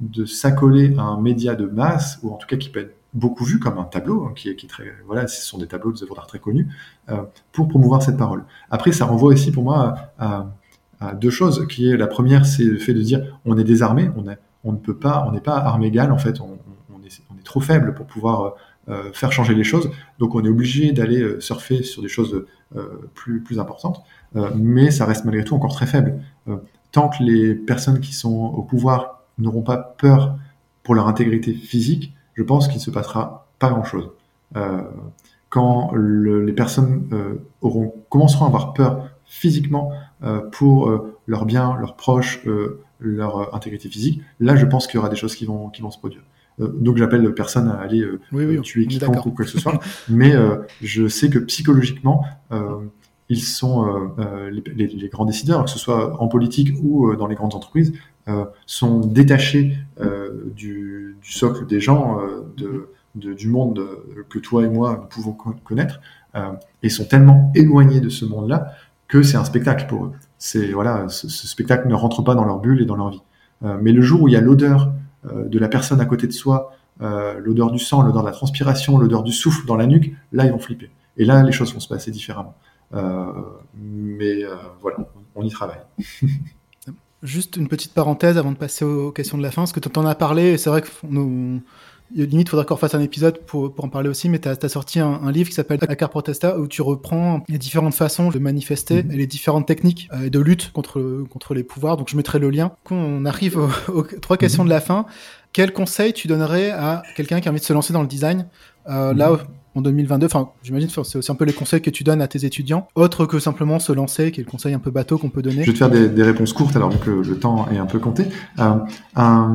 Speaker 3: de, s'accoler à un média de masse, ou en tout cas qui peut être beaucoup vu comme un tableau, hein, qui, est, très, voilà, ce sont des tableaux de œuvres d'art très connus, euh, pour promouvoir cette parole. Après, ça renvoie aussi pour moi à, deux choses, qui est la première, c'est le fait de dire on est désarmé, on, est, on ne peut pas, on n'est pas arme égale, en fait, on, est, trop faible pour pouvoir euh, faire changer les choses, donc on est obligé d'aller euh, surfer sur des choses plus, plus importantes, mais ça reste malgré tout encore très faible. tant que les personnes qui sont au pouvoir n'auront pas peur pour leur intégrité physique, je pense qu'il ne se passera pas grand-chose. Euh, quand les personnes euh, auront, commenceront à avoir peur physiquement euh, pour leurs biens, leurs proches, leur intégrité physique, là je pense qu'il y aura des choses qui vont, qui vont se produire. donc j'appelle personne à aller tuer quiconque ou quoi que ce soit, mais je sais que psychologiquement, ils sont les, les, grands décideurs, que ce soit en politique ou dans les grandes entreprises, euh, sont détachés euh, du, du, socle des gens, euh, de, du monde que toi et moi nous pouvons connaître et sont tellement éloignés de ce monde-là que c'est un spectacle pour eux. C'est voilà, ce, spectacle ne rentre pas dans leur bulle et dans leur vie. mais le jour où il y a l'odeur de la personne à côté de soi, l'odeur du sang, l'odeur de la transpiration, l'odeur du souffle dans la nuque, là ils vont flipper. Et là les choses vont se passer différemment. mais voilà, on y travaille.
Speaker 1: Juste une petite parenthèse avant de passer aux questions de la fin, parce que tu en as parlé, c'est vrai que nous, limite, il faudrait qu'on fasse un épisode pour, pour en parler aussi, mais tu as, sorti un, livre qui s'appelle Acar Protesta, où tu reprends les différentes façons de manifester mhm. et les différentes techniques euh, de lutte contre, contre les pouvoirs. Donc je mettrai le lien. On arrive aux, trois questions mhm. de la fin. Quel conseil tu donnerais à quelqu'un qui a envie de se lancer dans le design? Euh, Là, mhm en 2022 Enfin, j'imagine c'est aussi un peu les conseils que tu donnes à tes étudiants, autre que simplement se lancer, qui est le conseil un peu bateau qu'on peut donner.
Speaker 3: Je vais te faire des, réponses courtes, alors que le, temps est un peu compté. Euh, un,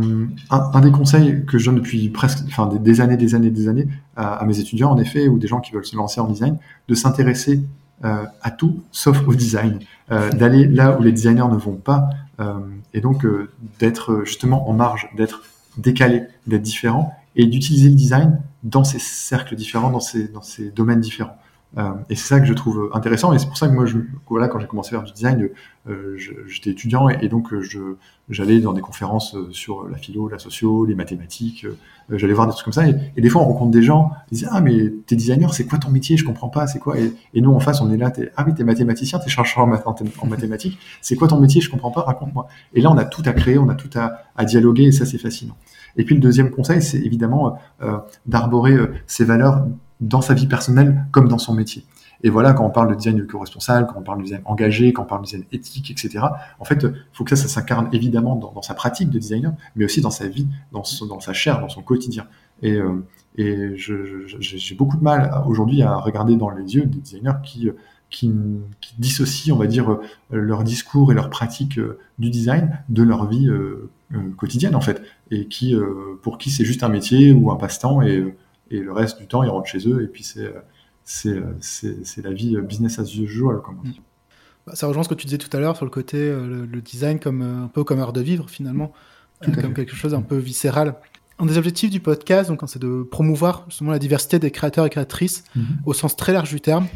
Speaker 3: des conseils que je donne depuis presque, enfin, des, années, des années, des années à, mes étudiants, en effet, ou des gens qui veulent se lancer en design, de s'intéresser euh, à tout sauf au design, euh, d'aller là où les designers ne vont pas, et donc d'être justement en marge, d'être décalé, d'être différent, et d'utiliser le design dans ces cercles différents, dans ces, dans ces domaines différents. Euh, et c'est ça que je trouve intéressant, et c'est pour ça que moi, je, voilà, quand j'ai commencé à faire du design, euh, j'étais étudiant, et, donc euh, j'allais dans des conférences sur la philo, la socio, les mathématiques, j'allais voir des trucs comme ça, et, et, des fois on rencontre des gens, ils disent ah mais t'es designer, c'est quoi ton métier, je comprends pas, c'est quoi, et, et, nous en face on est là, es, ah oui t'es mathématicien, t'es chercheur en, mathématiques, c'est quoi ton métier, je comprends pas, raconte-moi. Et là on a tout à créer, on a tout à, dialoguer, et ça c'est fascinant. Et puis le deuxième conseil, c'est évidemment d'arborer euh, ses valeurs dans sa vie personnelle comme dans son métier. Et voilà, quand on parle de design éco-responsable, quand on parle de design engagé, quand on parle de design éthique, etc., en fait, il faut que ça, ça s'incarne évidemment dans, sa pratique de designer, mais aussi dans sa vie, dans, dans sa chair, dans son quotidien. Et, euh, et j'ai beaucoup de mal aujourd'hui à regarder dans les yeux des designers qui, qui, qui, dissocient, on va dire, leur discours et leur pratique du design de leur vie quotidienne, en fait et qui, euh, pour qui c'est juste un métier ou un passe-temps et, et, le reste du temps ils rentrent chez eux et puis c'est c'est la vie business as usual comme on dit.
Speaker 1: Bah, ça rejoint ce que tu disais tout à l'heure sur le côté euh, le, design comme euh, un peu comme art de vivre finalement, comme quelque chose un peu viscéral. Un des objectifs du podcast, donc, c'est de promouvoir justement la diversité des créateurs et créatrices mhm. au sens très large du terme.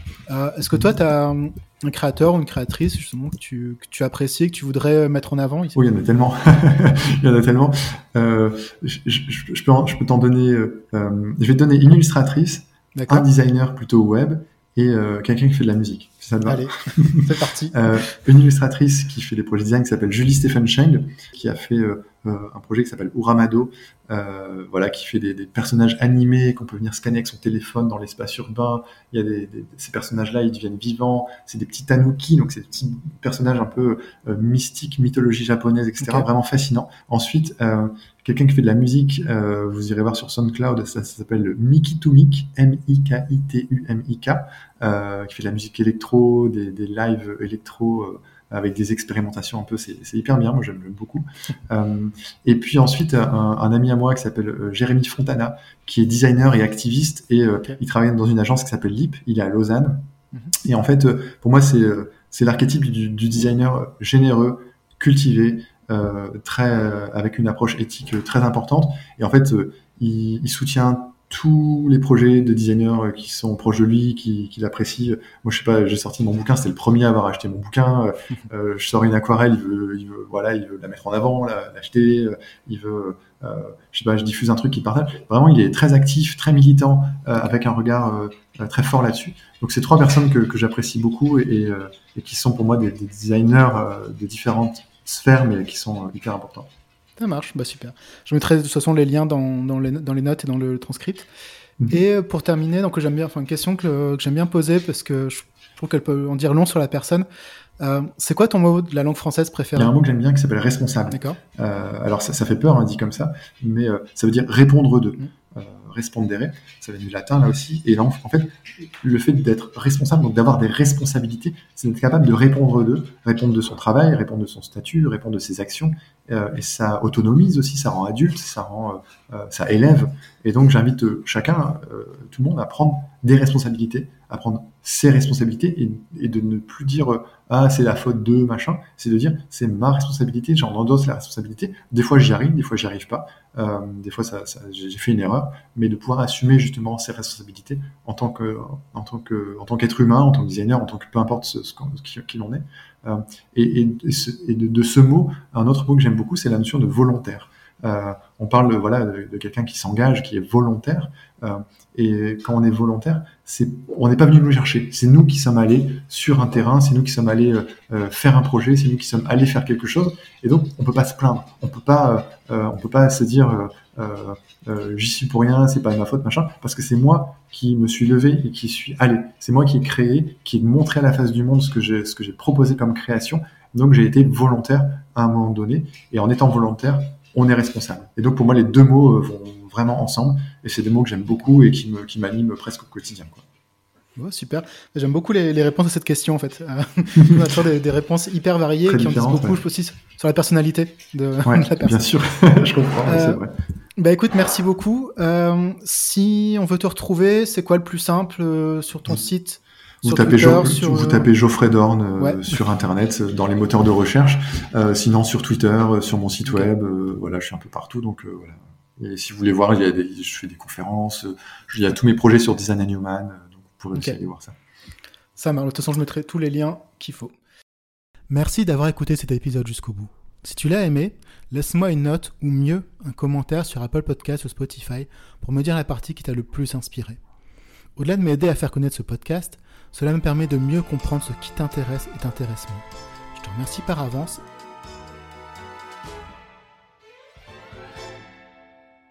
Speaker 1: Est-ce que toi, tu as un créateur ou une créatrice justement que tu, que tu apprécies, que tu voudrais mettre en avant
Speaker 3: Oui, il y en a tellement. il y en a tellement. Euh, je, je, peux, je peux t'en donner. Euh, je vais te donner une illustratrice, un designer plutôt web et euh, quelqu'un qui fait de la musique.
Speaker 1: Ça te va Allez, c'est parti.
Speaker 3: euh, une illustratrice qui fait des projets design qui s'appelle Julie Stephen Cheng, qui a fait euh, un projet qui s'appelle Uramado, euh, voilà, qui fait des, des personnages animés qu'on peut venir scanner avec son téléphone dans l'espace urbain. Il y a des, des ces personnages-là, ils deviennent vivants. C'est des petits tanuki, donc c'est des petits personnages un peu euh, mystiques, mythologie japonaise, etc. Vraiment fascinant. Ensuite, euh, quelqu'un qui fait de la musique, euh, vous irez voir sur SoundCloud, ça, ça s'appelle Miki Tumik, M-I-K-I-T-U-M-I-K, euh, qui fait de la musique électro, des, des lives électro avec des expérimentations un peu, c'est hyper bien, moi j'aime beaucoup. Euh, et puis ensuite, un, ami à moi qui s'appelle euh, Jérémy Fontana, qui est designer et activiste, et euh, il travaille dans une agence qui s'appelle LIP, il est à Lausanne. Mhm. Et en fait, pour moi, c'est l'archétype du, designer généreux, cultivé, très, avec une approche éthique très importante. Et en fait, il, il soutient tous les projets de designers qui sont proches de lui, qui, qui l'apprécient. Moi, je sais pas, j'ai sorti mon bouquin, c'était le premier à avoir acheté mon bouquin. Euh, je sors une aquarelle, il veut, il veut, voilà, il veut la mettre en avant, l'acheter. Euh, il veut, euh, je sais pas, je diffuse un truc qu'il partage. Vraiment, il est très actif, très militant, euh, avec un regard euh, très fort là-dessus. Donc, c'est trois personnes que, que j'apprécie beaucoup et, et, qui sont pour moi des, des designers de différentes sphères, mais qui sont hyper importants.
Speaker 1: Ça marche, bah super. Je mettrai de toute façon les liens dans, dans, les, dans les, notes et dans le transcript. Mhm. Et euh, pour terminer, donc j'aime bien, enfin une question que, que j'aime bien poser parce que je trouve qu'elle peut en dire long sur la personne. Euh, c'est quoi ton mot de la langue française préféré
Speaker 3: Il y a un mot que j'aime bien qui s'appelle responsable.
Speaker 1: D'accord.
Speaker 3: Euh, alors ça, ça, fait peur, hein, dit comme ça, mais euh, ça veut dire répondre d'eux. Mhm respondere, ça vient du latin là aussi. Et là, en fait, le fait d'être responsable, donc d'avoir des responsabilités, c'est d'être capable de répondre d'eux, répondre de son travail, répondre de son statut, répondre de ses actions. Euh, et ça autonomise aussi, ça rend adulte, ça rend, euh, ça élève. Et donc, j'invite chacun, euh, tout le monde, à prendre des responsabilités, à prendre ses responsabilités et, de ne plus dire euh, ah c'est la faute de machin, c'est de dire c'est ma responsabilité, j'en endosse la responsabilité. Des fois j'y arrive, des fois j'y arrive pas, euh, des fois j'ai fait une erreur, mais de pouvoir assumer justement ses responsabilités en tant que en tant que en tant qu'être humain, en tant que designer, en tant que peu importe ce, ce, qui, l'on est. Euh, et, de, ce mot, un autre mot que j'aime beaucoup, c'est la notion de volontaire. Euh, on parle voilà de, de quelqu'un qui s'engage, qui est volontaire. Euh, et quand on est volontaire, on n'est pas venu nous chercher. C'est nous qui sommes allés sur un terrain, c'est nous qui sommes allés euh, faire un projet, c'est nous qui sommes allés faire quelque chose. Et donc on peut pas se plaindre, on peut pas, on peut pas se dire j'y suis pour rien, c'est pas ma faute machin, parce que c'est moi qui me suis levé et qui suis allé. C'est moi qui ai créé, qui ai montré à la face du monde ce que j'ai ce que j'ai proposé comme création. Donc j'ai été volontaire à un moment donné, et en étant volontaire, on est responsable. Et donc pour moi, les deux mots euh, vont vraiment ensemble, et c'est des mots que j'aime beaucoup et qui me qui m'animent presque au quotidien.
Speaker 1: Quoi. super. J'aime beaucoup les, les, réponses à cette question en fait. on a toujours des, des, réponses hyper variées qui en disent beaucoup ouais. aussi sur la personnalité de,
Speaker 3: ouais,
Speaker 1: de la personne.
Speaker 3: Bien sûr, je comprends, euh, c'est vrai.
Speaker 1: Bah écoute, merci beaucoup. Euh, si on veut te retrouver, c'est quoi le plus simple euh, sur ton site
Speaker 3: vous tapez, Twitter, jo sur... vous tapez Geoffrey Dorn euh, ouais. sur Internet, euh, dans les moteurs de recherche. Euh, sinon, sur Twitter, euh, sur mon site web, euh, voilà, je suis un peu partout. Donc voilà. Et si vous voulez voir, il y a des, je fais des conférences. Il y a tous mes projets sur Design and Human. Donc vous pourrez okay. aussi aller voir ça.
Speaker 1: Ça marche. De toute façon, je mettrai tous les liens qu'il faut. Merci d'avoir écouté cet épisode jusqu'au bout. Si tu l'as aimé, laisse-moi une note ou mieux un commentaire sur Apple Podcast ou Spotify pour me dire la partie qui t'a le plus inspiré. Au-delà de m'aider à faire connaître ce podcast, cela me permet de mieux comprendre ce qui t'intéresse et t'intéresse moins. Je te remercie par avance